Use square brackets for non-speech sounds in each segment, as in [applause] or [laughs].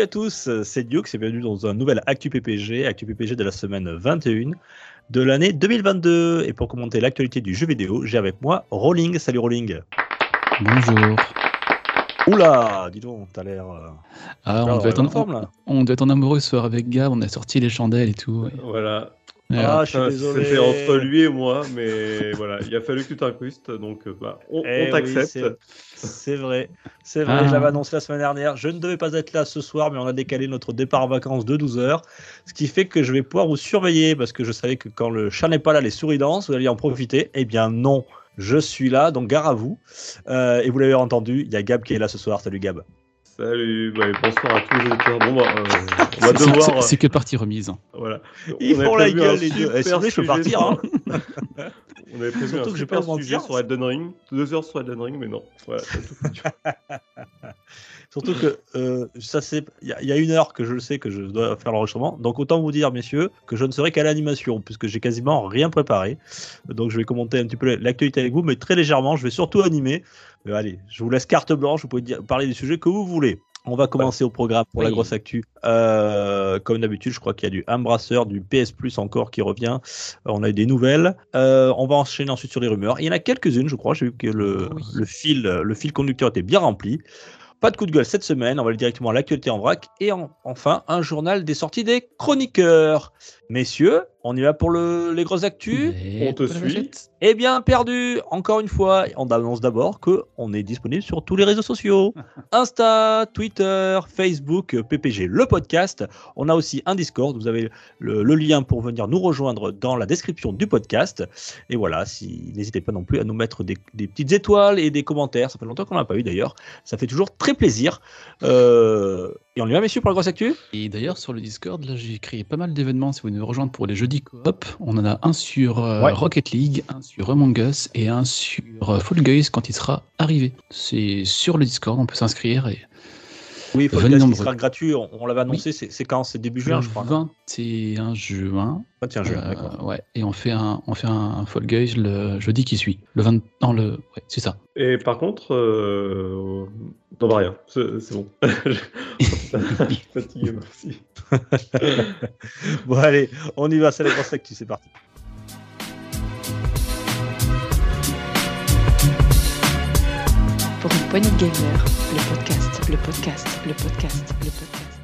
Salut à tous, c'est Duke, et bienvenue dans un nouvel Actu PPG, Actu PPG de la semaine 21 de l'année 2022. Et pour commenter l'actualité du jeu vidéo, j'ai avec moi Rolling. Salut Rolling. Bonjour. Oula, dis donc, t'as l'air. euh, Ah, on, devait être en, forme là. on devait être en amoureux ce soir avec Gab, on a sorti les chandelles et tout. ouais. Voilà. Ah, je suis désolé. C'était entre lui et moi, mais [laughs] voilà, il a fallu que tu t'incrustes, donc euh, bah, on, Eh on t'accepte. c'est- c'est vrai, c'est vrai, Ah. je l'avais annoncé la semaine dernière. Je ne devais pas être là ce soir, mais on a décalé notre départ en vacances de 12 heures. Ce qui fait que je vais pouvoir vous surveiller parce que je savais que quand le chat n'est pas là, les souris dansent, vous allez en profiter. Eh bien, non, je suis là, donc gare à vous. Euh, et vous l'avez entendu, il y a Gab qui est là ce soir. Salut Gab. Salut, bah, bonsoir à tous les auditeurs. Bon, bah, euh, on va C'est- devoir. c'est- euh, C'est que partie remise. voilà. Ils On avait font la prévu gueule, un les deux. Eh, je peux sujet partir. sur- hein. [laughs] On avait prévu Surtout un que je vais pas super sujet mentir, sur Elden Ring, deux heures sur Elden Ring, mais non. Voilà, c'est tout foutu. [laughs] Surtout que euh, ça c'est, il y, a- il y a une heure que je le sais que je dois faire l'enregistrement, donc autant vous dire, messieurs, que je ne serai qu'à l'animation puisque j'ai quasiment rien préparé. Donc je vais commenter un petit peu l'actualité avec vous, mais très légèrement. Je vais surtout animer. Euh, allez, je vous laisse carte blanche. Vous pouvez dire, parler du sujet que vous voulez. On va commencer au programme pour la grosse actu. Euh, comme d'habitude, je crois qu'il y a du Embrasseur, du PS Plus encore qui revient. Euh, on a eu des nouvelles. Euh, on va enchaîner ensuite sur les rumeurs. Il y en a quelques-unes, je crois. J'ai vu que le, Oui. le fil, le fil conducteur était bien rempli. Pas de coup de gueule cette semaine, on va aller directement à l'actualité en vrac. Et en- enfin, un journal des sorties des chroniqueurs. Messieurs, on y va pour le- les grosses actus. Et on te suit. Eh bien, perdu, encore une fois, on annonce d'abord que on est disponible sur tous les réseaux sociaux. [laughs] Insta, Twitter, Facebook, PPG, le podcast. On a aussi un Discord, vous avez le, le lien pour venir nous rejoindre dans la description du podcast. Et voilà, si, n'hésitez pas non plus à nous mettre des, des petites étoiles et des commentaires. Ça fait longtemps qu'on n'en a pas eu d'ailleurs. Ça fait toujours très plaisir. Euh, et on y va, messieurs, pour la grosse actu Et d'ailleurs, sur le Discord, là, j'ai créé pas mal d'événements. Si vous voulez nous rejoindre pour les jeudis coop, on en a un sur euh, Ouais. Rocket League, un sur Among Us et un sur euh, Fall Guys quand il sera arrivé. C'est sur le Discord, on peut s'inscrire. Et Oui, il faut nombreux. sera gratuit. On, on l'avait annoncé, c'est c'est quand? C'est début juin, le je crois. non? 21 juin. Ah, tiens, juin, Euh, d'accord. ouais, et on fait un, on fait un Fall Guys le jeudi qui suit. Le 20, non, le, ouais, c'est ça. Et par contre, euh... non, bah rien, c'est c'est bon. Je suis [laughs] [laughs] fatigué, merci. [laughs] Bon, allez, on y va, c'est la grosse actu, c'est parti. De gamers, le podcast, le podcast, le podcast, le podcast.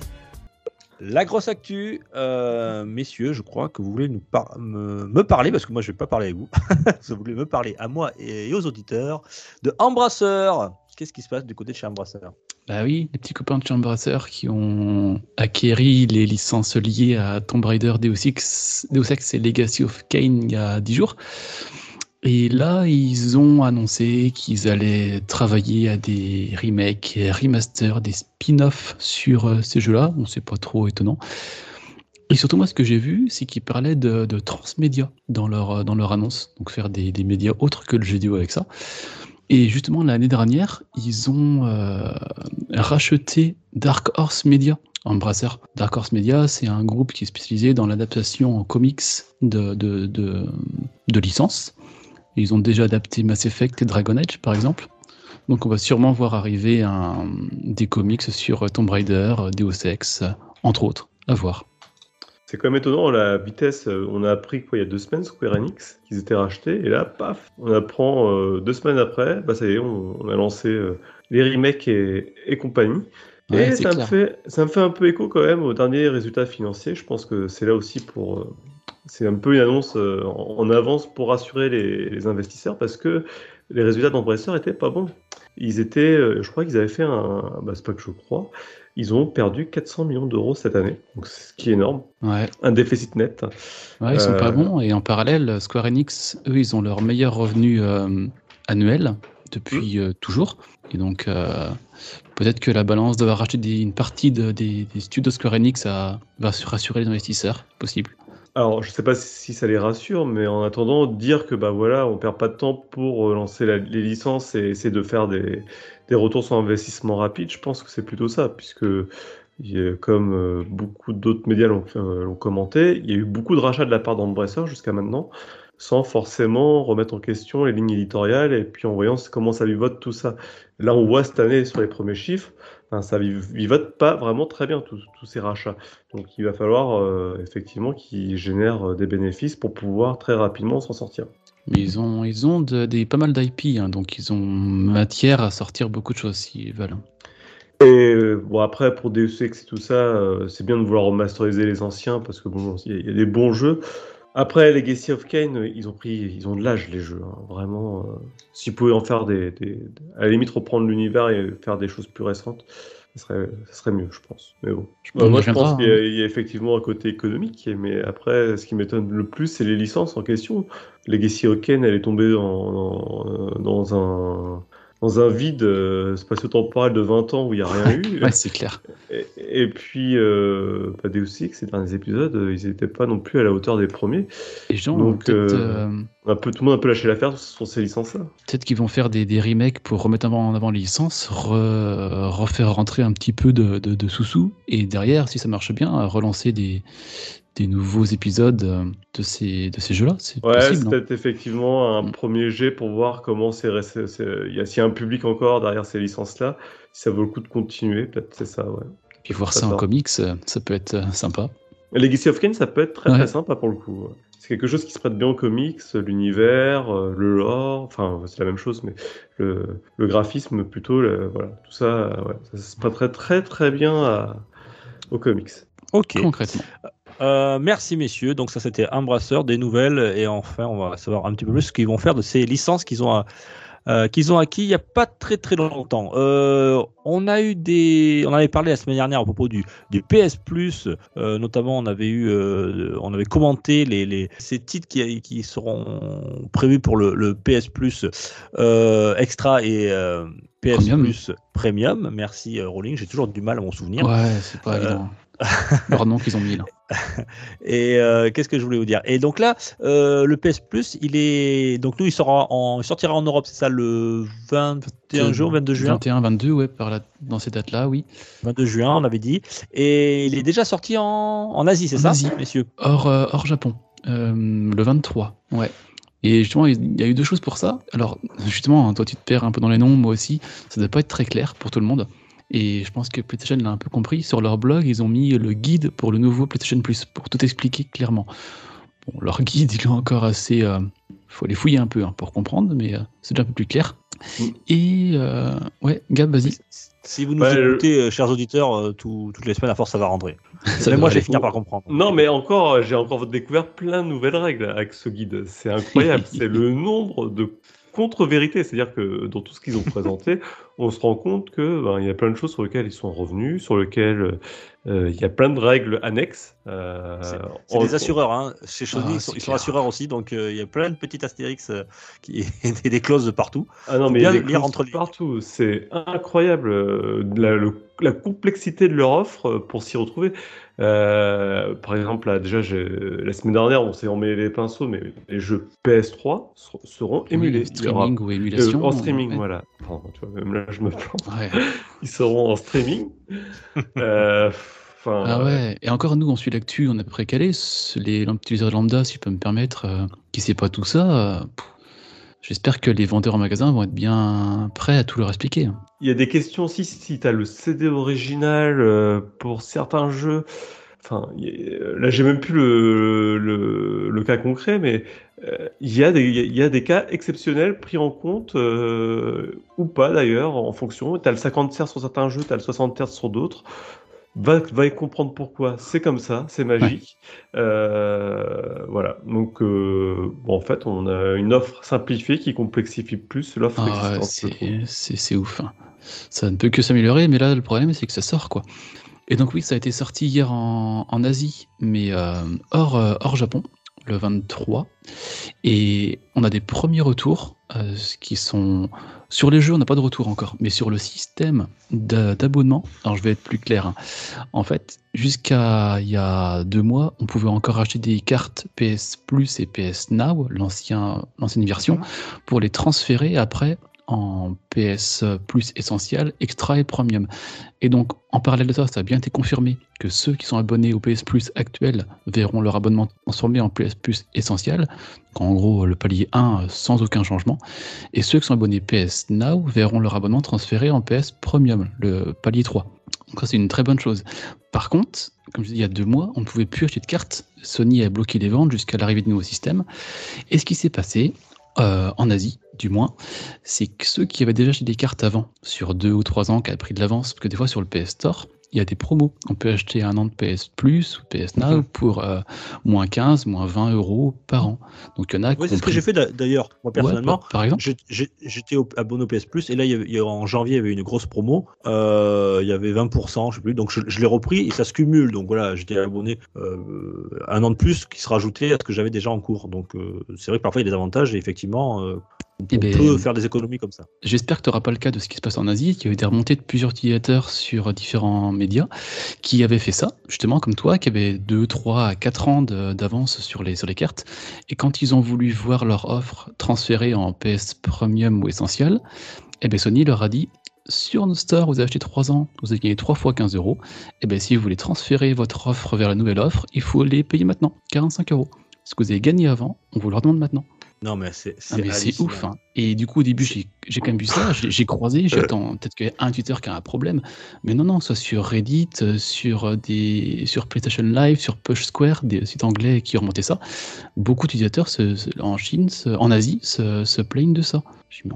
La grosse actu, euh, messieurs, je crois que vous voulez nous par- me, me parler, parce que moi je vais pas parler avec vous, [laughs] vous voulez me parler à moi et, et aux auditeurs de Embrasseur. Qu'est-ce qui se passe du côté de chez Embrasseur? Bah oui, les petits copains de Chambrasser qui ont acquéri les licences liées à Tomb Raider, Deus Ex, Deus Ex et Legacy of Kain il y a 10 jours. Et là, ils ont annoncé qu'ils allaient travailler à des remakes, remasters, des spin-offs sur euh, ces jeux-là. Bon, c'est pas trop étonnant. Et surtout, moi, ce que j'ai vu, c'est qu'ils parlaient de, de transmédia dans leur, euh, dans leur annonce. Donc, faire des, des médias autres que le jeu vidéo avec ça. Et justement, l'année dernière, ils ont euh, racheté Dark Horse Media. Embrasseur. Dark Horse Media, c'est un groupe qui est spécialisé dans l'adaptation en comics de, de, de licences. Ils ont déjà adapté Mass Effect et Dragon Age, par exemple. Donc on va sûrement voir arriver un, des comics sur Tomb Raider, Deus Ex, entre autres. À voir. C'est quand même étonnant la vitesse. euh, On a appris quoi il y a deux semaines Square Enix qu'ils étaient rachetés et là paf, on apprend euh, deux semaines après, bah ça y est, on, on a lancé euh, les remakes et, et compagnie. Ouais, et ça me clair. fait ça me fait un peu écho quand même aux derniers résultats financiers. Je pense que c'est là aussi pour c'est un peu une annonce euh, en, avance pour rassurer les, les investisseurs parce que les résultats d'Embrasseur étaient pas bons. Ils étaient, euh, je crois qu'ils avaient fait un, bah c'est pas que je crois, ils ont perdu 400 millions d'euros cette année, donc ce qui est énorme, Ouais, un déficit net. ouais ils sont Euh, pas bons. Et en parallèle, Square Enix, eux, ils ont leur meilleur revenu euh, annuel depuis euh, toujours. Et donc, euh, peut-être que la balance d'avoir racheté des- une partie de- des, des studios Square Enix va rassurer les investisseurs, possible. Alors, je sais pas si ça les rassure, mais en attendant, dire que bah voilà, on perd pas de temps pour euh, lancer la- les licences et essayer de faire des, des retours sur investissement rapide, je pense que c'est plutôt ça, puisque comme euh, beaucoup d'autres médias l'ont euh, l'ont commenté, il y a eu beaucoup de rachats de la part d'Embracer jusqu'à maintenant, sans forcément remettre en question les lignes éditoriales et puis en voyant comment ça vivote tout ça. Là, on voit cette année sur les premiers chiffres, ben, ça viv- vivote pas vraiment très bien tous tous ces rachats. Donc il va falloir euh, effectivement qu'ils génèrent euh, des bénéfices pour pouvoir très rapidement s'en sortir. Mais ils ont, ils ont de- des, pas mal d'IP, hein, donc ils ont matière à sortir beaucoup de choses s'ils veulent. hein. Et euh, bon après pour Deus Ex et tout ça, euh, c'est bien de vouloir remasteriser les anciens parce que bon, il y, a- il y a des bons jeux. Après Legacy of Kain, euh, ils ont pris, ils ont de l'âge les jeux, hein, vraiment. euh, S'ils pouvaient en faire des, des- à la limite reprendre l'univers et faire des choses plus récentes, ça serait, ça serait mieux, je pense. Mais bon, On moi je pense qu'il y, a- hein. il y a effectivement un côté économique, mais après, ce qui m'étonne le plus, c'est les licences en question. Legacy of Kain, elle est tombée dans, dans, dans un dans un vide euh, spatio-temporel de 20 ans où il n'y a rien eu. [laughs] Ouais, c'est clair. Et, et puis, euh, bah, Deus Ex, ces derniers épisodes, euh, ils n'étaient pas non plus à la hauteur des premiers. Les gens, Donc, euh, euh, Un peu, tout le monde a un peu lâché l'affaire sur ces licences-là. peut-être qu'ils vont faire des, des remakes pour remettre en avant les licences, re- refaire rentrer un petit peu de, de, de sous-sous, et derrière, si ça marche bien, relancer des, des nouveaux épisodes euh, de ces, de ces jeux-là. C'est Ouais, peut-être effectivement un Mm. premier jet pour voir comment c'est Il y a, s'il y a un public encore derrière ces licences-là, si ça vaut le coup de continuer, peut-être c'est ça, ouais. Puis voir Ça ça en comics, euh, ça peut être euh, sympa. Legacy of Kain, ça peut être très Ouais. très sympa pour le coup. C'est quelque chose qui se prête bien aux comics, l'univers, le lore, enfin c'est la même chose, mais le, le graphisme plutôt, le- voilà, tout ça, ouais, ça se prêterait très très bien à- aux comics. Ok. Concrètement. Euh, merci messieurs. Donc ça c'était un brasseur, des nouvelles et enfin on va savoir un petit peu plus ce qu'ils vont faire de ces licences qu'ils ont euh, qu'ils ont acquis il n'y a pas très très longtemps. Euh, on a eu des, on avait parlé la semaine dernière à propos du, PS Plus, euh, notamment on avait eu, euh, on avait commenté les, les ces titres qui, qui seront prévus pour le, le PS Plus euh, extra et euh, PS Premium. Plus Premium. Merci euh, Rolling, j'ai toujours du mal à m'en souvenir. Ouais, c'est pas Euh, évident. [laughs] Leur nom qu'ils ont mis là. [laughs] Et euh, qu'est-ce que je voulais vous dire? Et donc là, euh, le PS Plus, il est donc nous il sera en, il sortira en Europe, c'est ça le 21 juin, 22 juin, 21, 22, ouais, par là, dans ces dates-là, oui. 22 juin, on avait dit. Et il est déjà sorti en, en Asie, c'est ça, Asie. messieurs Hors, euh, hors Japon, le 23, ouais. Et justement, il y a eu deux choses pour ça. Alors, justement, hein, toi, tu te perds un peu dans les noms, moi aussi. Ça ne doit pas être très clair pour tout le monde. Et je pense que PlayStation l'a un peu compris. Sur leur blog, ils ont mis le guide pour le nouveau PlayStation Plus, pour tout expliquer clairement. Bon, leur [laughs] guide, il est encore assez. Il faut les fouiller un peu hein, pour comprendre, mais euh, c'est déjà un peu plus clair. Mm. Et euh, ouais, Gab, vas-y. Si vous nous le- écoutez, euh, chers auditeurs, euh, tout- toutes les semaines, à force, ça va rentrer. Ça Même moi, je vais finir par comprendre. Non, mais encore, j'ai encore découvert plein de nouvelles règles avec ce guide. C'est incroyable. [laughs] c'est le nombre de contre-vérités. C'est-à-dire que dans tout ce qu'ils ont présenté, [laughs] on se rend compte que ben, il y a plein de choses sur lesquelles ils sont revenus, sur lesquelles euh, il y a plein de règles annexes. Euh, C'est des assureurs, hein. chez Sony, Ah, ils, sont, ils assureurs aussi, donc euh, il y a plein de petites astérix euh, qui, [laughs] et des clauses de partout. Ah non, mais il y a bien des lire clauses entre les- partout. C'est incroyable la, le- la complexité de leur offre pour s'y retrouver. Euh, par exemple, là, déjà, la semaine dernière, on s'est emmêlé les pinceaux, mais les jeux PS3 ser- seront émulés. Oui, aura- streaming ou euh, émulation. en streaming, ouais. voilà. Tu vois, même là, je me plante. Ouais. [laughs] Ils seront en streaming. [laughs] Euh, Ah ouais, et encore nous, on suit l'actu, on est précalé. Les utilisateurs lambda, si je peux me permettre, euh, qui sait pas tout ça, euh, j'espère que les vendeurs en magasin vont être bien prêts à tout leur expliquer. Il y a des questions aussi si tu as le CD original euh, pour certains jeux. Enfin, a- là, j'ai même plus le, le, le cas concret, mais euh, il y, a des- il y a des cas exceptionnels pris en compte, euh, ou pas d'ailleurs, en fonction. Tu as le 50 Hz sur certains jeux, tu as le 60 Hz sur d'autres. Va, va y comprendre pourquoi. C'est comme ça, c'est magique. Euh, voilà. Donc, euh, bon, en fait, on a une offre simplifiée qui complexifie plus l'offre Ah existante. c'est ouf. hein. Ça ne peut que s'améliorer, mais là, le problème, c'est que ça sort, quoi. Et donc oui, ça a été sorti hier en, en Asie, mais euh, hors, hors Japon. le 23. Et on a des premiers retours euh, qui sont. Sur les jeux, on n'a pas de retour encore, mais sur le système d'a- d'abonnement, alors je vais être plus clair. hein. En fait, jusqu'à il y a deux mois, on pouvait encore acheter des cartes PS Plus et PS Now, l'ancien- l'ancienne version, pour les transférer après en PS Plus essentiel, Extra et Premium. Et donc, en parallèle de ça, ça a bien été confirmé que ceux qui sont abonnés au PS Plus actuel verront leur abonnement transformé en PS Plus essentiel. En gros, le palier 1 euh, sans aucun changement. Et ceux qui sont abonnés PS Now verront leur abonnement transféré en PS Premium, le palier 3. Donc ça, c'est une très bonne chose. Par contre, comme je disais, il y a deux mois, on ne pouvait plus acheter de cartes. Sony a bloqué les ventes jusqu'à l'arrivée du nouveau système. Et ce qui s'est passé, euh, en Asie du moins, c'est que ceux qui avaient déjà acheté des cartes avant, sur deux ou trois ans, qui avaient pris de l'avance, parce que des fois sur le PS Store, il y a des promos. On peut acheter un an de PS Plus ou PS Now Mhm. pour euh, moins 15, moins 20 euros par an. Donc il y en a Ouais, c'est ce que j'ai fait d'a- d'ailleurs, moi personnellement. par- par exemple. J'étais abonné au PS Plus et là, il y a- en janvier, il y avait une grosse promo. Euh, il y avait 20%, je sais plus. Donc, je, je l'ai repris et ça se cumule. Donc, voilà, j'étais abonné euh, un an de plus qui sera rajouté à ce que j'avais déjà en cours. Donc, c'est vrai que parfois, il y a des avantages et effectivement, on, Eh ben, peut faire des économies comme ça. J'espère que tu n'auras pas le cas de ce qui se passe en Asie, qui a eu des remontées de plusieurs utilisateurs sur différents médias qui avaient fait ça, justement comme toi, qui avaient 2, 3 à 4 ans d'avance sur les, sur les cartes. Et quand ils ont voulu voir leur offre transférée en PS Premium ou Essentiel, eh ben Sony leur a dit sur notre store, vous avez acheté 3 ans, vous avez gagné 3 fois 15 euros. Et bien si vous voulez transférer votre offre vers la nouvelle offre, il faut les payer maintenant, 45 euros. Ce que vous avez gagné avant, on vous le redemande maintenant. Non, mais c'est Ah, ouf. hein. Et du coup, au début, j'ai j'ai quand même vu ça, [laughs] j'ai j'ai croisé, j'ai attends, peut-être qu'il y a un tuteur qui a un problème. Mais non, non, soit sur Reddit, euh, sur, euh, des, sur PlayStation Live, sur Push Square, des sites anglais qui remontaient ça. Beaucoup d'utilisateurs en Chine, se- en Asie, se, se plaignent de ça.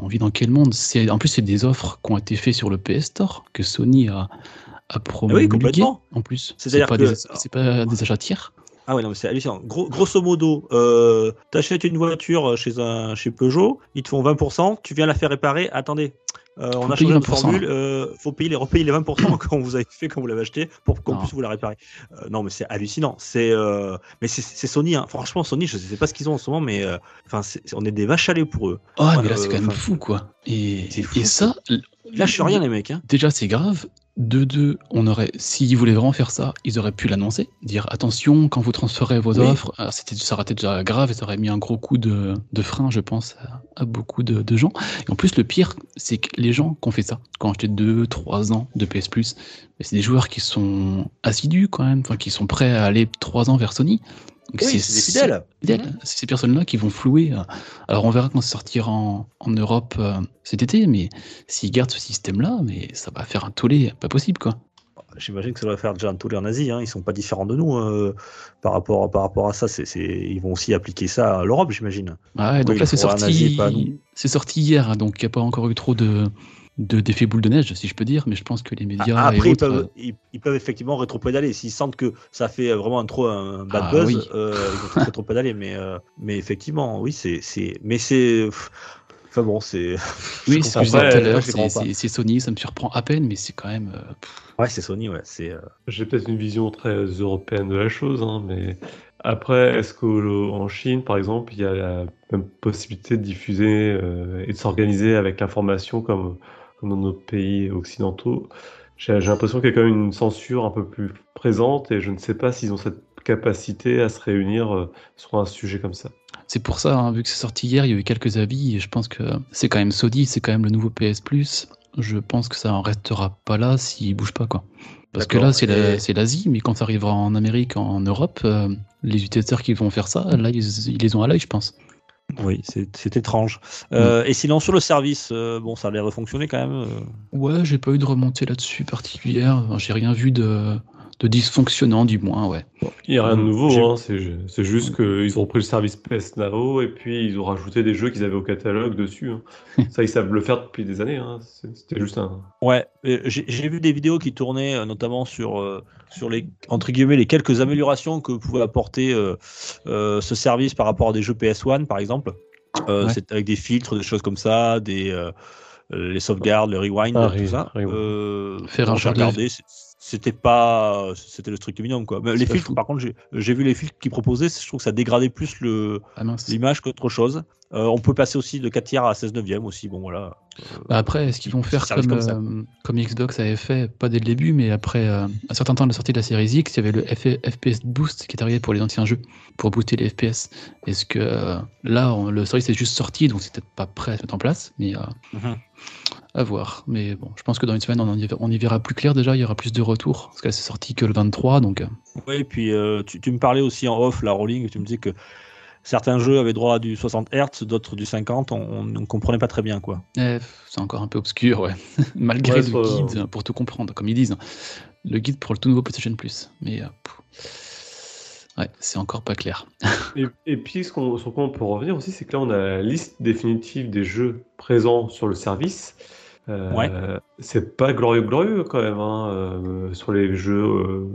On vit dans quel monde? En plus, c'est des offres qui ont été faites sur le PS Store, que Sony a, a promulgué. complètement. En plus, c'est pas, que- des- pas des achats tiers. Ah ouais, non, mais c'est hallucinant. Gros- grosso modo, euh, t'achètes une voiture chez, un, chez Peugeot, ils te font 20%, tu viens la faire réparer. Attendez, euh, on a changé de 20%, formule, euh, faut payer les, repayer les 20% [coughs] quand vous avez fait, quand vous l'avez acheté, pour qu'on puisse vous la réparer. Euh, non, mais c'est hallucinant. C'est, mais c'est Sony. hein. Franchement, Sony, je sais pas ce qu'ils ont en ce moment, mais enfin, on est des vaches à lait pour eux. Oh, mais là, c'est quand même fou, quoi. Et, fou, et ça, lâchent rien, les mecs. Hein. Déjà, c'est grave. De deux, on aurait, s'ils voulaient vraiment faire ça, ils auraient pu l'annoncer, dire attention quand vous transférez vos Oui. offres. Ah, c'était, ça aurait été déjà grave et ça aurait mis un gros coup de, de frein, je pense, à, à beaucoup de, de gens. Et en plus, le pire, c'est que les gens qui ont fait ça, qui ont acheté 2, 3 ans de PS Plus, c'est des joueurs qui sont assidus quand même, enfin, qui sont prêts à aller 3 ans vers Sony. Donc, Oui, c'est des fidèles. fidèles. C'est ces personnes-là qui vont flouer. euh. Alors on verra quand ça sortira en, en Europe euh, cet été, mais s'ils gardent ce système-là, mais ça va faire un tollé pas possible quoi. J'imagine que ça doit faire déjà un tollé en Asie. Hein. Ils sont pas différents de nous euh, par, rapport, par rapport à ça. C'est, Ils vont aussi appliquer ça à l'Europe, j'imagine. Ouais, donc Oui, là c'est sorti, c'est sorti hier, hein, donc il n'y a pas encore eu trop de de- d'effets boule de neige, si je peux dire, mais je pense que les médias Ah, et Après, ils peuvent, ils, ils peuvent effectivement rétropédaler. S'ils sentent que ça fait vraiment un, trop un bad Ah, buzz, oui. euh, ils vont [laughs] rétropédaler. Mais, euh, mais effectivement, oui, c'est. c'est- Mais c'est. Enfin bon, c'est. [laughs] oui, c'est ce que je comprends disais tout à pas, l'heure, je comprends c'est- Sony, ça me surprend à peine, mais c'est quand même. euh, Ouais, c'est Sony, ouais. C'est. euh, J'ai peut-être une vision très européenne de la chose, hein, mais après, est-ce qu'en Chine, par exemple, il y a la même possibilité de diffuser euh, et de s'organiser avec l'information comme, comme dans nos pays occidentaux? J'ai l'impression qu'il y a quand même une censure un peu plus présente et je ne sais pas s'ils ont cette capacité à se réunir euh, sur un sujet comme ça. C'est pour ça, hein, vu que c'est sorti hier, il y a eu quelques avis, et je pense que c'est quand même Sony, c'est quand même le nouveau PS Plus. Je pense que ça en restera pas là s'il bouge pas, quoi. Parce que là, c'est la- et- c'est l'Asie, mais quand ça arrivera en Amérique, en Europe, euh, les utilisateurs qui vont faire ça, là, ils, ils les ont à l'œil, je pense. Oui, c'est étrange. Euh, Et sinon, sur le service, euh, bon, ça a l'air de fonctionner quand même. euh. Ouais, j'ai pas eu de remontée là-dessus particulière. Enfin, J'ai rien vu de, de dysfonctionnant, du moins, ouais. Il n'y a rien de J'ai- nouveau, hein, c'est ju- c'est juste qu'ils ont pris le service PS Now et puis ils ont rajouté des jeux qu'ils avaient au catalogue dessus. hein. [laughs] Ça, ils savent le faire depuis des années. hein. C'était juste un. Ouais, j'ai vu des vidéos qui tournaient euh, notamment sur, euh, sur les, entre guillemets, les quelques améliorations que pouvait apporter euh, euh, ce service par rapport à des jeux PS1, par exemple. Euh, Ouais. C'est avec des filtres, des choses comme ça, des, euh, les sauvegardes, le rewind, Ah, tout ça. rewind. Euh, Faire un j'ai c'était pas c'était le strict minimum quoi Mais les filtres fou. par contre j'ai- vu les filtres qu'ils proposaient je trouve que ça dégradait plus le Ah l'image qu'autre chose Euh, on peut passer aussi de 4 tiers à 16 neuvième aussi bon voilà Bah après, est-ce qu'ils vont faire comme, euh, comme Xbox avait fait, pas dès le début, mais après euh, un certain temps de la sortie de la série X, il y avait le F- FPS Boost qui est arrivé pour les anciens jeux, pour booster les FPS. Est-ce que là, on- le service est juste sorti, donc c'est peut-être pas prêt à se mettre en place, mais Mhm. À voir. Mais bon, je pense que dans une semaine, on, y, on y verra plus clair déjà, il y aura plus de retours, parce que c'est sorti que le 23, donc euh, Oui, et puis euh, tu, tu me parlais aussi en off, la rolling, tu me disais que certains jeux avaient droit à du 60 Hz, d'autres du 50, on ne comprenait pas très bien quoi. eh, c'est encore un peu obscur, ouais. [laughs] Malgré Ouais, le guide, pour tout comprendre, comme ils disent. Le guide pour le tout nouveau PlayStation Plus. Mais euh, ouais, c'est encore pas clair. [laughs] Et, et puis, ce qu'on, sur quoi on peut revenir aussi, c'est que là, on a la liste définitive des jeux présents sur le service. Euh, Ouais. C'est pas glorieux, glorieux quand même. hein. Euh, sur les jeux euh,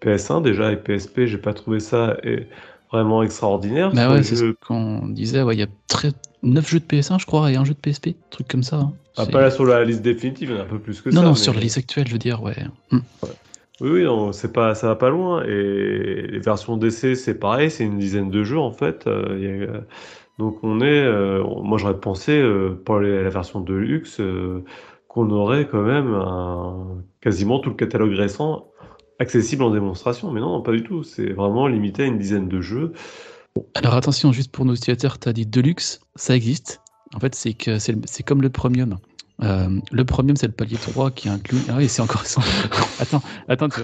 PS1 déjà et PSP, j'ai pas trouvé ça eh, vraiment extraordinaire. Bah ouais, c'est ce qu'on disait. Ouais, il y a très... 9 jeux de PS1, je crois, et un jeu de PSP, truc comme ça. hein. Ah, pas là sur la liste définitive, il y en a un peu plus que non, ça. non, mais- sur la liste actuelle, je veux dire, ouais. Hmm. Oui, oui, non, c'est pas, ça va pas loin. Et les versions d'essai, c'est pareil, c'est une dizaine de jeux en fait. Euh, il y a- donc on est, euh, moi j'aurais pensé euh, pour la version de luxe euh, qu'on aurait quand même quasiment tout le catalogue récent accessible en démonstration. Mais non, pas du tout. C'est vraiment limité à une dizaine de jeux. Alors attention, juste pour nos utilisateurs, tu as dit Deluxe, ça existe. En fait, c'est comme le Premium. Euh, le Premium, c'est le palier 3 qui inclut. Ah oui, c'est encore [laughs] attends, attends. tu-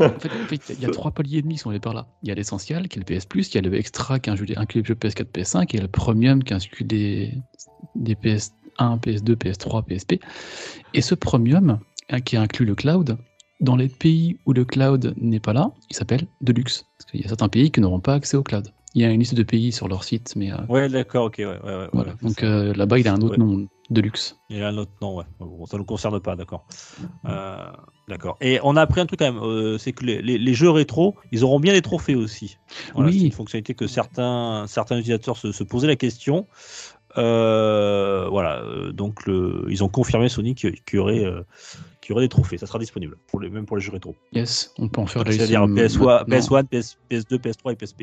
en fait, il y a trois paliers et demi qui sont allés par là. Il y a l'essentiel, qui est le PS il y a le Extra, qui inclut les jeux PS4, PS5, et il y a le Premium, qui inclut des, des PS1, PS2, PS3, PSP. Et ce Premium, hein, qui inclut le cloud, dans les pays où le cloud n'est pas là, il s'appelle Deluxe. Parce qu'il y a certains pays qui n'auront pas accès au cloud. Il y a une liste de pays sur leur site, mais euh, Ouais, d'accord, ok, ouais, ouais, ouais, voilà. Donc euh, là-bas, il a un autre Ouais. nom, Deluxe. Il y a un autre nom, ouais. Bon, ça ne nous concerne pas, d'accord. Euh, d'accord. Et on a appris un truc quand même, euh, c'est que les, les- les jeux rétro, ils auront bien les trophées aussi. Voilà, Oui. C'est une fonctionnalité que certains, certains utilisateurs se, se posaient la question. Euh, voilà, donc le, ils ont confirmé Sony qu'il y aurait, qu'il y aurait des trophées. Ça sera disponible, pour les, même pour les jeux rétro. Yes, on peut en faire la liste. C'est-à-dire PS1, maintenant. PS1 PS, PS2, PS3 et PSP.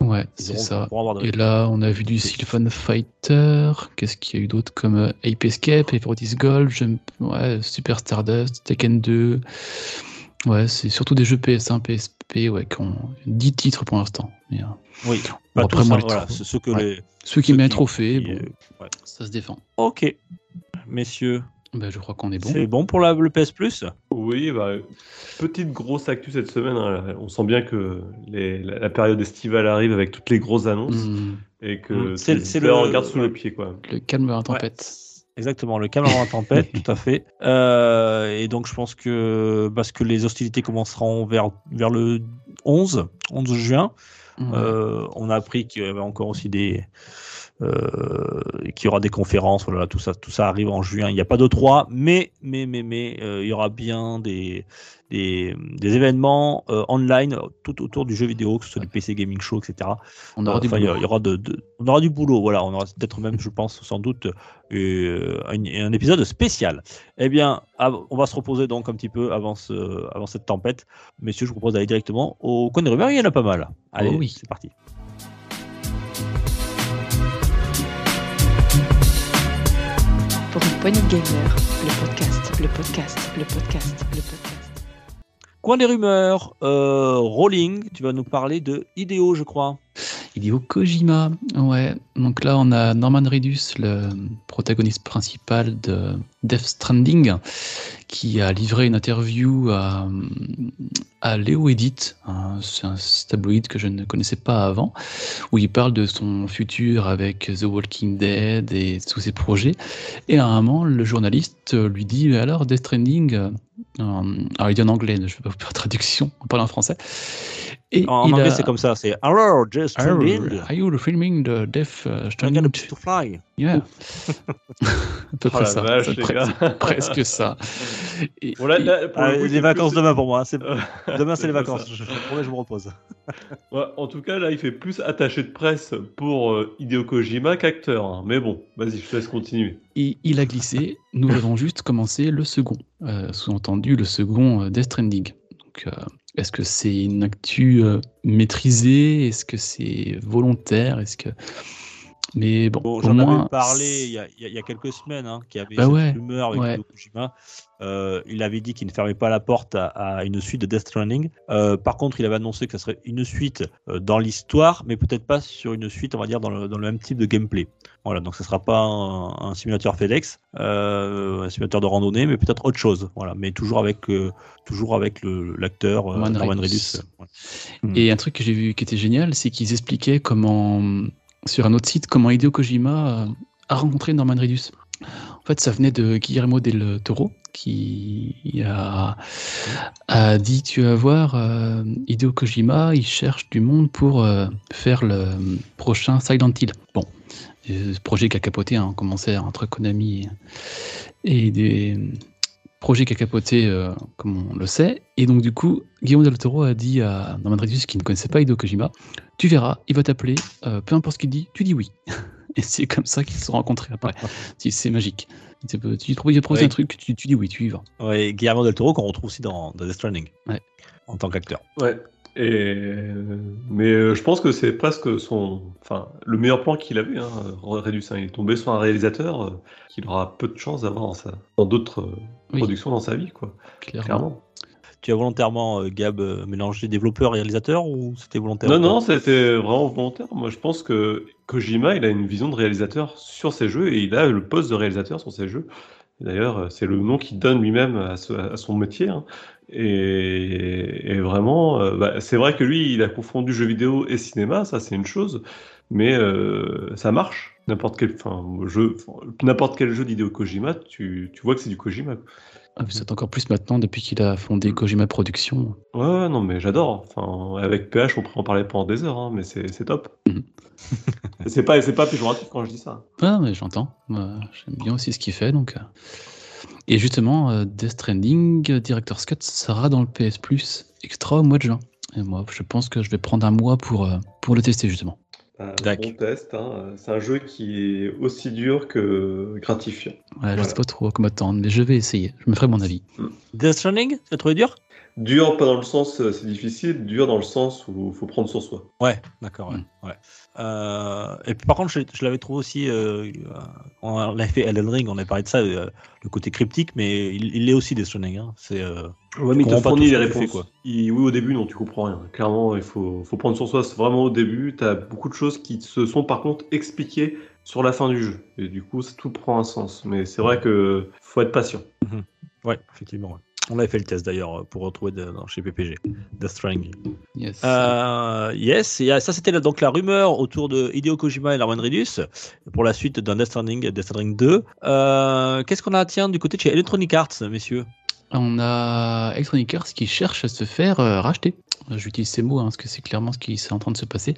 Ouais, Ils c'est ça. Et là, on a vu du Sylphone Fighter. Qu'est-ce qu'il y a eu d'autre comme euh, Ape Escape, Ape Jump... ouais, Super Stardust, Tekken 2. Ouais, c'est surtout des jeux PS1, PSP, ouais, qui ont 10 titres pour l'instant. Oui. Bon, après, moi, voilà, c'est ceux que Ouais. les. ceux qui Ceux mettent qui- trophée, qui, bon, euh, ouais. ça se défend. Ok, messieurs, Bah, je crois qu'on est bon. c'est bon pour la, le PS Plus? Oui, bah, petite grosse actu cette semaine. hein. On sent bien que les- la, la période estivale arrive avec toutes les grosses annonces Hmm, et que Mm. tous C'est- le- regardent sous le pied. Quoi. le calme dans la tempête. Exactement, le calme avant la tempête, [laughs] tout à fait. Euh, et donc, je pense que parce que les hostilités commenceront vers, vers le 11, 11 juin, Ouais. euh, on a appris qu'il y avait encore aussi des. Euh, qu'il y aura des conférences, voilà, tout ça, tout ça arrive en juin. Il n'y a pas de 3, mais, mais, mais, mais, euh, il y aura bien des, des, des événements euh, online tout autour du jeu vidéo, que ce soit du PC Gaming Show, etc. on aura du boulot. il y aura de, de- on aura du boulot, voilà. On aura peut-être même, je pense, sans doute, un, un épisode spécial. Eh bien, on va se reposer donc un petit peu avant, ce, avant cette tempête. Messieurs, je vous propose d'aller directement au coin des rumeurs. Il y en a pas mal. Allez, Oh oui. c'est parti. De gamer, le podcast, le podcast, le podcast, le podcast. Coin des rumeurs, euh, Rolling, tu vas nous parler de Ideo, je crois. Hideo Kojima, ouais. Donc là, on a Norman Reedus, le protagoniste principal de Death Stranding, qui a livré une interview à, à Léo Edit, c'est un tabloïd que je ne connaissais pas avant, où il parle de son futur avec The Walking Dead et tous ses projets. Et à un moment, le journaliste lui dit Mais alors, Death Stranding, euh, alors il dit en anglais, je ne vais pas vous faire traduction, on parle en français. Et En il anglais, a- c'est comme ça. C'est Hello, just in. are you filming the Death uh, a to fly. Yeah. [laughs] à peu Oh près ça. vache, gars. presque ça. Et- [laughs] Bon, là, et- là, pour le Ah, coup, les vacances plus- demain pour moi. [laughs] Demain, c'est les vacances. ça. Je, je promets, je me repose. Ouais, en tout cas, là, il fait plus attaché de presse pour euh, Hideo Kojima qu'acteur. hein. Mais bon, vas-y, je te laisse continuer. Et il a glissé. Nous avons juste commencé le second. Euh, Sous-entendu, le second euh, Death Stranding. Donc, euh, est-ce que c'est une actu euh, maîtrisée? Est-ce que c'est volontaire? Est-ce que. Mais bon, J'en avais parlé il y, a, il y quelques semaines, hein, qu'il y avait Bah cette ouais, rumeur avec ouais. Kojima. Euh, il avait dit qu'il ne fermait pas la porte à, à une suite de Death Stranding. Euh, par contre, il avait annoncé que ça serait une suite euh, dans l'histoire, mais peut-être pas sur une suite, on va dire, dans le, dans le même type de gameplay. Voilà, donc ce sera pas un, un simulateur FedEx, euh, un simulateur de randonnée, mais peut-être autre chose. Voilà, mais toujours avec, euh, toujours avec le- l'acteur euh, Norman Reedus. Reedus. Ouais. Et un truc que j'ai vu qui était génial, c'est qu'ils expliquaient comment, sur un autre site, comment Hideo Kojima a rencontré Norman Reedus. En fait, ça venait de Guillermo del Toro, qui a, dit Tu vas voir, euh, Hideo Kojima, il cherche du monde pour euh, faire le prochain Silent Hill. Bon, euh, ce projet qui a capoté, hein, on commençait entre Konami et, des projets qui a capoté, euh, comme on le sait. Et donc, du coup, Guillermo del Toro a dit à Norman qui ne connaissait pas Hideo Kojima Tu verras, il va t'appeler, euh, peu importe ce qu'il dit, tu dis oui. [laughs] Et c'est comme ça qu'ils se sont rencontrés après. [laughs] C'est magique. Tu tu proposes, Oui. un truc, tu, tu dis oui, tu y vas. Ouais, Guillermo del Toro qu'on retrouve aussi dans, dans Death Stranding Ouais. en tant qu'acteur. Ouais. Et... Mais euh, je pense que c'est presque son... enfin, le meilleur plan qu'il avait, hein, Redus. hein. Il est tombé sur un réalisateur euh, qu'il aura peu de chance d'avoir dans, sa... dans d'autres euh, Oui. productions dans sa vie, quoi. Clairement. Clairement. Tu as volontairement, euh, Gab, euh, mélangé développeur et réalisateur ou c'était volontaire? Non, non, c'était vraiment volontaire. Moi, je pense que Kojima, il a une vision de réalisateur sur ses jeux et il a le poste de réalisateur sur ses jeux. D'ailleurs, c'est le nom qu'il donne lui-même à, son métier. hein. Et, vraiment, euh, bah, c'est vrai que lui, il a confondu jeux vidéo et cinéma, ça c'est une chose, mais euh, ça marche. N'importe quel, jeu, n'importe quel jeu Kojima, tu vois que c'est du Kojima. Ah, c'est encore plus maintenant depuis qu'il a fondé Kojima Productions. Ouais, ouais, non, mais j'adore. Enfin, avec PH, on pourrait en parler pendant des heures, hein, mais c'est c'est top. [laughs] Mhm. c'est pas, pas péjoratif quand je dis ça. Ah, mais j'entends. J'aime bien aussi ce qu'il fait. Donc, euh. Et justement, euh, Death Stranding, Director's Cut sera dans le PS Plus Extra au mois de juin. Et moi, je pense que je vais prendre un mois pour, euh, pour le tester, justement. Un Dac. bon test. hein. C'est un jeu qui est aussi dur que gratifiant. Ouais, Je Voilà. sais pas trop comment attendre, mais je vais essayer. Je me ferai mon avis. Death Stranding, tu as trouvé dur? Dur, pas dans le sens euh, c'est difficile, dur dans le sens où il faut prendre sur soi. Ouais, d'accord. Ouais. Mm. ouais. Euh, et puis par contre, je, je l'avais trouvé aussi. Euh, on avait fait Elden Ring, on avait parlé de ça, euh, le côté cryptique, mais il, il est aussi Stranding. Hein. C'est. euh, Ouais, mais il te fournit les réponses. quoi. Il- oui, au début, non, tu comprends rien. Clairement, il faut, faut prendre sur soi. C'est vraiment au début. Tu as beaucoup de choses qui se sont par contre expliquées sur la fin du jeu. Et du coup, ça- tout prend un sens. Mais c'est vrai que faut être patient. Ouais, effectivement. ouais. On avait fait le test d'ailleurs pour retrouver de- chez PPG, Death Stranding. Yes. Euh, yes, et euh, ça c'était donc la rumeur autour de Hideo Kojima et Norman Reedus pour la suite d'un Death Stranding, Death Stranding 2. Euh, Qu'est-ce qu'on a tiens du côté de chez Electronic Arts, messieurs? On a Electronic Arts qui cherche à se faire euh, racheter. J'utilise ces mots hein, parce que c'est clairement ce qui est en train de se passer.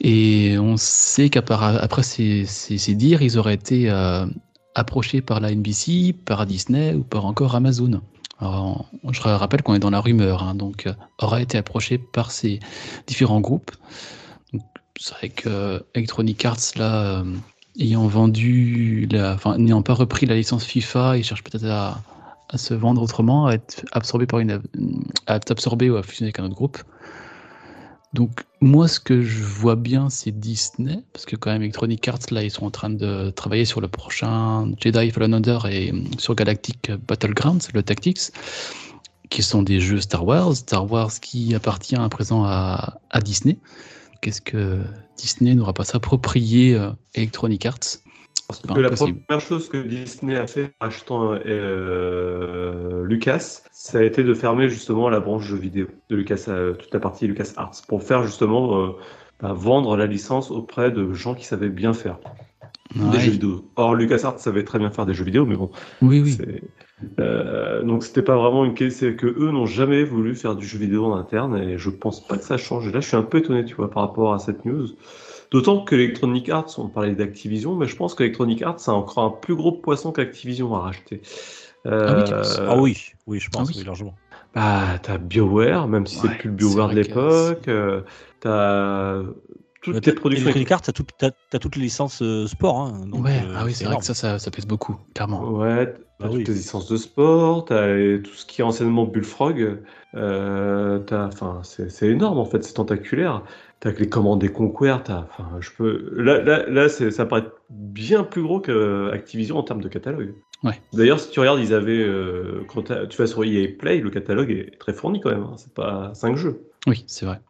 Et on sait qu'après ces, ces, ces dires, ils auraient été euh, approchés par la NBC, par Disney ou par encore Amazon. Je rappelle qu'on est dans la rumeur, hein, donc euh, aura été approché par ces différents groupes. C'est vrai que Electronic Arts, là, euh, ayant vendu, enfin, n'ayant pas repris la licence FIFA, ils cherchent peut-être à, à se vendre autrement, à être absorbé par une, à être absorbé ou à fusionner avec un autre groupe. Donc moi, ce que je vois bien, c'est Disney, parce que quand même Electronic Arts, là, ils sont en train de travailler sur le prochain Jedi Fallen Order et euh, sur Galactic Battlegrounds, le Tactics, qui sont des jeux Star Wars, Star Wars qui appartient à présent à, Disney. Qu'est-ce que Disney n'aura pas s'approprier euh, Electronic Arts? Parce que la première chose que Disney a fait en achetant euh, Lucas, ça a été de fermer justement la branche jeux vidéo de Lucas, euh, toute la partie Lucas Arts, pour faire justement euh, bah, vendre la licence auprès de gens qui savaient bien faire des jeux vidéo. Or, Lucas Arts savait très bien faire des jeux vidéo, mais bon, Oui, oui. Euh, donc c'était pas vraiment une question, c'est que eux n'ont jamais voulu faire du jeu vidéo en interne et je pense pas que ça change. Et là, je suis un peu étonné, tu vois, par rapport à cette news. D'autant que Electronic Arts, on parlait d'Activision, mais je pense qu'Electronic Arts a encore un plus gros poisson qu'Activision à racheter. Ah oui, Euh, ah oui, oui, je pense, Ah oui. oui, largement. Bah, t'as BioWare, même si c'est Ouais, plus le c'est BioWare de l'époque. euh, t'as toutes tes productions. Electronic Arts, t'as toutes, t'as- t'as toutes les licences euh, sport. Hein, donc, ouais, euh, ah oui, c'est vrai que ça, ça, ça pèse beaucoup, clairement. Ouais, t'as Bah toutes oui. tes licences de sport, t'as tout ce qui est anciennement Bullfrog. Euh, t'as, enfin, c'est c'est énorme en fait, c'est tentaculaire. T'as que les commandes des Conquer, t'as, enfin, je peux. Là, là, là c'est- ça paraît bien plus gros qu'Activision en termes de catalogue. Ouais. D'ailleurs, si tu regardes, ils avaient. euh, quand tu vas sur EA Play, le catalogue est très fourni quand même. hein, C'est pas 5 jeux. Oui, c'est vrai.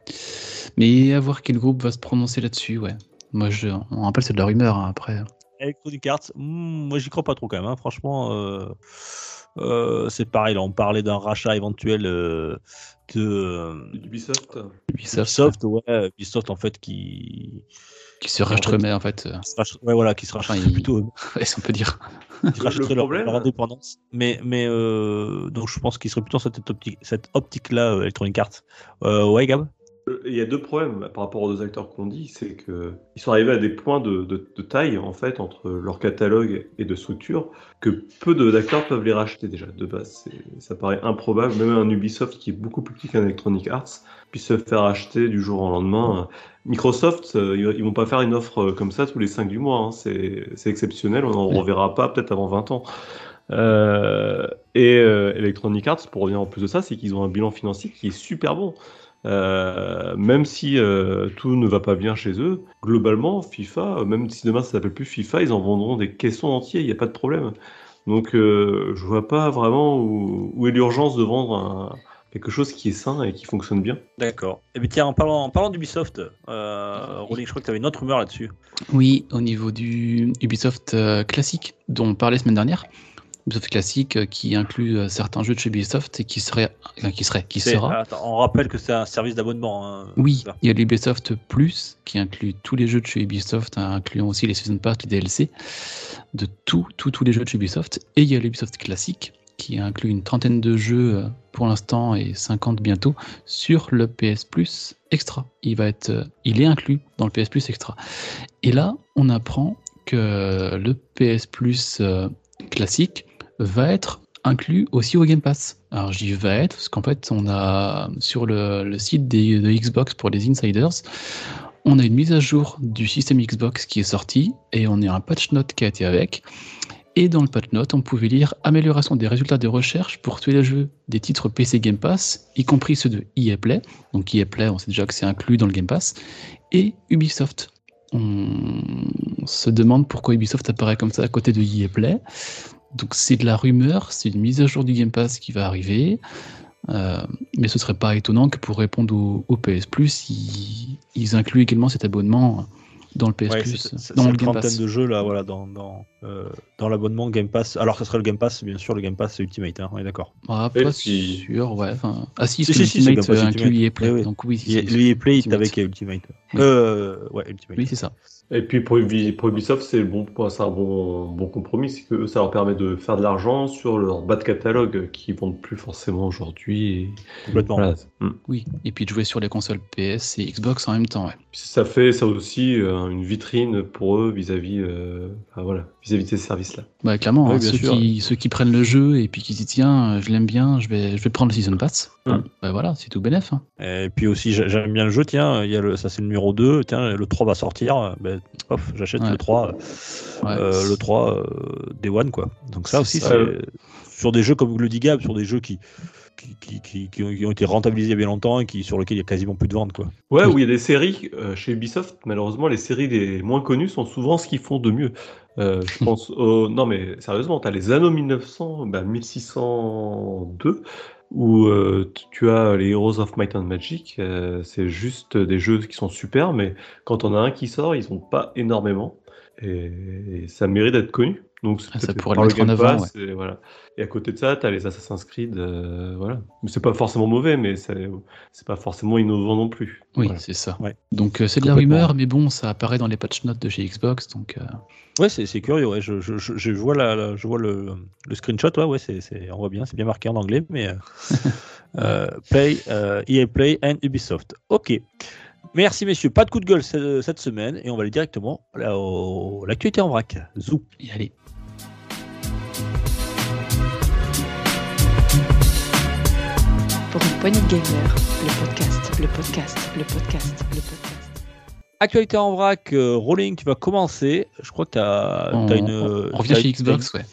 Mais à voir quel groupe va se prononcer là-dessus, ouais. Moi, je, on rappelle, c'est de la rumeur hein, après. Electronic Arts, hmm, moi j'y crois pas trop quand même. hein. Franchement, euh, euh, c'est pareil. Là, on parlait d'un rachat éventuel euh, de euh, Ubisoft. Ubisoft, Ubisoft, ouais, Ubisoft en fait qui, qui se rachèterait en fait. se rach- ouais, voilà, qui se rachète Enfin, plutôt [laughs] si on peut dire. rachèterait Le leur, problème- leur indépendance. Mais, mais euh, donc je pense qu'il serait plutôt dans cette optique, cette optique-là, euh, Electronic Arts. Euh, ouais, Gab? Euh, Il y a deux problèmes par rapport aux deux acteurs qu'on dit, c'est que ils sont arrivés à des points de, de- de taille en fait entre leur catalogue et de structure que peu d'acteurs peuvent les racheter déjà de base. Ça paraît improbable, même un Ubisoft qui est beaucoup plus petit qu'un Electronic Arts puisse se faire acheter du jour au lendemain. Microsoft, euh, ils vont pas faire une offre euh, comme ça tous les 5 du mois. hein. C'est c'est exceptionnel, on n'en reverra pas peut-être avant 20 ans. Euh, et euh, Electronic Arts, pour revenir en plus de ça, c'est qu'ils ont un bilan financier qui est super bon. Euh, même si euh, tout ne va pas bien chez eux, globalement, FIFA, euh, même si demain ça s'appelle plus FIFA, ils en vendront des caissons entiers, il n'y a pas de problème. Donc euh, je vois pas vraiment où, où est l'urgence de vendre un- quelque chose qui est sain et qui fonctionne bien. D'accord. Et bien tiens, en parlant, en parlant d'Ubisoft, euh, Rolling, je crois que tu avais une autre rumeur là-dessus. Oui, au niveau du Ubisoft euh, classique dont on parlait la semaine dernière. Ubisoft classique euh, qui inclut euh, certains jeux de chez Ubisoft et qui serait, euh, qui serait, qui sera. attends, on rappelle que c'est un service d'abonnement. hein. Oui, il y a l'Ubisoft Plus qui inclut tous les jeux de chez Ubisoft, hein, incluant aussi les Season Pass, les DLC de tous tous tous les jeux de chez Ubisoft. Et il y a l'Ubisoft classique qui inclut une trentaine de jeux euh, pour l'instant et 50 bientôt sur le PS Plus Extra. Il va être, il est inclus dans le PS Plus Extra. Et là, on apprend que le PS Plus classique va être inclus aussi au Game Pass. Alors j'y vais être parce qu'en fait on a sur le, site de Xbox pour les insiders, on a une mise à jour du système Xbox qui est sorti et on a un patch note qui a été avec. Et dans le patch note, on pouvait lire amélioration des résultats de recherche pour tous les jeux des titres PC Game Pass, y compris ceux de EA Play. Donc EA Play, on sait déjà que c'est inclus dans le Game Pass. Et Ubisoft. On se demande pourquoi Ubisoft apparaît comme ça à côté de EA Play. Donc c'est de la rumeur, c'est une mise à jour du Game Pass qui va arriver. Euh, mais ce serait pas étonnant que pour répondre au, au PS Plus, ils, ils incluent également cet abonnement dans le PS Ouais, Plus, dans le une Game trentaine Pass. de jeux là, voilà, dans, dans, euh, dans l'abonnement Game Pass. Alors, ça serait le Game Pass, bien sûr, le Game Pass Ultimate, hein, on est d'accord. Ah, pas puis- sûr, ouais. Ah si, Si, c'est si, si, c'est Ultimate Pass euh, inclut. EA Play, Oui, oui. donc oui, Lui, Play Ultimate. avec Ultimate. Euh, ouais, Ultimate. oui, c'est ça. Et puis pour, Ubi- pour Ubisoft, c'est bon, c'est un bon, bon compromis, c'est que ça leur permet de faire de l'argent sur leur bas de catalogue qui vendent plus forcément aujourd'hui. et Complètement. Voilà. Mm. Oui, et puis de jouer sur les consoles PS et Xbox en même temps, ouais. Ça fait ça aussi euh, une vitrine pour eux vis-à-vis, euh, enfin, voilà, vis-à-vis de ces services-là. Bah clairement, Oui, hein, ceux, sûr. qui, ceux qui prennent le jeu et puis qui se disent tiens, je l'aime bien, je vais, je vais prendre le Season Pass. Bah voilà, c'est tout bénef. hein. Et puis aussi, j'a- j'aime bien le jeu, tiens, il y a le, ça c'est le numéro 2, tiens, le 3 va sortir, ben, hop, j'achète Ouais. le 3, Ouais. euh, le 3 euh, Day One, quoi. Donc ça aussi, ça. c'est sur des jeux comme le dit Gab, sur des jeux qui, qui, qui, qui- qui ont, été rentabilisés il y a bien longtemps et qui, sur lesquels il y a quasiment plus de ventes, quoi. Ouais, Oui. où il y a des séries euh, chez Ubisoft, malheureusement, les séries les moins connues sont souvent ce qu'ils font de mieux. Euh, je [laughs] pense au... Non, mais sérieusement, tu as les anneaux 1900, bah, 1602, où euh, tu- as les Heroes of Might and Magic. euh, c'est juste des jeux qui sont super, mais quand on a un qui sort, ils ont pas énormément. Et ça mérite d'être connu. Donc, Ah, ça pourrait le mettre en avant, Pass, et, voilà. et à côté de ça, tu as les Assassin's Creed. euh, voilà. Mais c'est pas forcément mauvais, mais c'est pas forcément innovant non plus. Oui, Voilà. c'est ça. Ouais. Donc euh, c'est de la rumeur, mais bon, ça apparaît dans les patch notes de chez Xbox, donc euh, Ouais, c'est curieux. Ouais. Je, je, je, je vois, la, la- je vois le, le screenshot. Ouais, ouais, c'est c'est- on voit bien. C'est bien marqué en anglais, mais euh, [laughs] euh, Play, euh, EA Play and Ubisoft. Ok. Merci messieurs. Pas de coup de gueule ce- cette semaine et on va aller directement là, au- l'actualité en vrac. Zou. et allez. De gamers, le podcast, le podcast, le podcast, le podcast. Actualité en vrac. euh, Rolling, tu vas commencer. Je crois que tu as, On, une. on- on revient chez Xbox, ouais.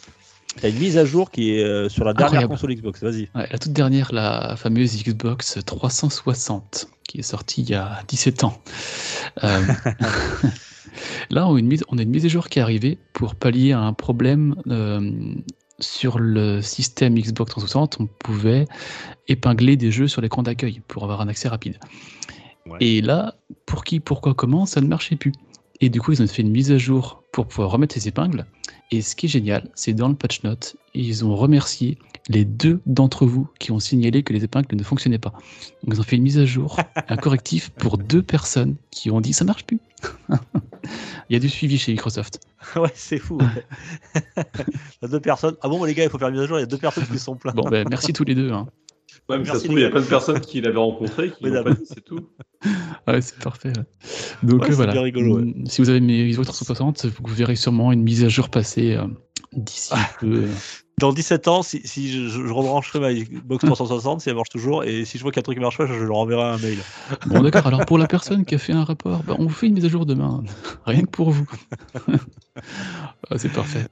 T'as une mise à jour qui est euh, sur la dernière Incroyable. console Xbox. Vas-y. Ouais, La toute dernière, la fameuse Xbox 360, qui est sortie il y a 17 ans. Euh, [laughs] [laughs] là, on a, une mise, on a une mise à jour qui est arrivée pour pallier à un problème euh, sur le système Xbox 360. On pouvait épingler des jeux sur l'écran d'accueil pour avoir un accès rapide. Ouais. Et là, pour qui, pourquoi, comment, ça ne marchait plus. Et du coup, ils ont fait une mise à jour pour pouvoir remettre ces épingles. Et ce qui est génial, c'est dans le patch note, ils ont remercié les deux d'entre vous qui ont signalé que les épingles ne fonctionnaient pas. Donc ils ont fait une mise à jour, [laughs] un correctif pour deux personnes qui ont dit ça marche plus. [laughs] il y a du suivi chez Microsoft. [laughs] ouais, c'est fou. ouais. Deux personnes. Ah bon, les gars, il faut faire une mise à jour. Il y a deux personnes qui sont pleins. Bon, ben, merci tous les deux. hein. Ouais, mais ça Merci, se trouve, il y a plein de personnes qui l'avaient rencontré, qui [laughs] Oui, l'ont d'abord. pas dit, c'est tout. Ouais, c'est parfait. Donc Ouais, euh, voilà. bien rigolo, ouais. Mm, Si vous avez mes Xbox 360, vous verrez sûrement une mise à jour passer euh, d'ici Ah. peu. [laughs] Dans 17 ans, si, si je, je rebrancherai ma Xbox 360, si elle marche toujours, et si je vois qu'il y a un truc qui marche pas, je, je leur enverrai un mail. Bon, d'accord. Alors pour la personne qui a fait un rapport, bah, on vous fait une mise à jour demain. [laughs] Rien que pour vous. Ah, c'est parfait.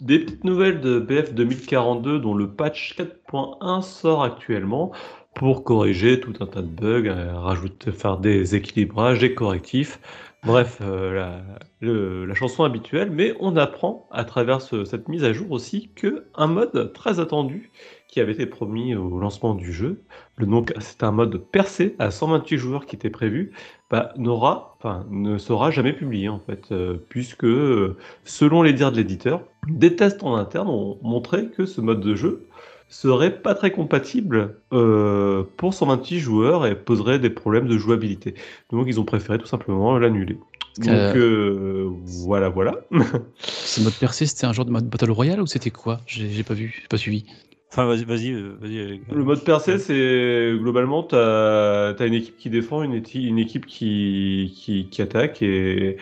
Des petites nouvelles de BF 2042 dont le patch 4.1 sort actuellement pour corriger tout un tas de bugs, euh, rajouter, faire des équilibrages, des correctifs. Bref, euh, la, chanson habituelle, mais on apprend à travers ce- cette mise à jour aussi que un mode très attendu qui avait été promis au lancement du jeu, le nom, c'est un mode percé à 128 joueurs qui était prévu, bah, n'aura, enfin, ne sera jamais publié en fait, euh, puisque euh, selon les dires de l'éditeur, des tests en interne ont montré que ce mode de jeu serait pas très compatible euh, pour 128 joueurs et poserait des problèmes de jouabilité. Donc ils ont préféré tout simplement l'annuler. Donc euh, voilà, voilà. [laughs] Ce mode percé, c'était un genre de mode Battle Royale ou c'était quoi? J'ai j'ai pas vu, j'ai pas suivi. Enfin, vas-y, vas-y. euh, vas-y, euh, Le mode percé, c'est globalement, tu as, une équipe qui défend, une, éti- une équipe qui, qui, qui attaque, et,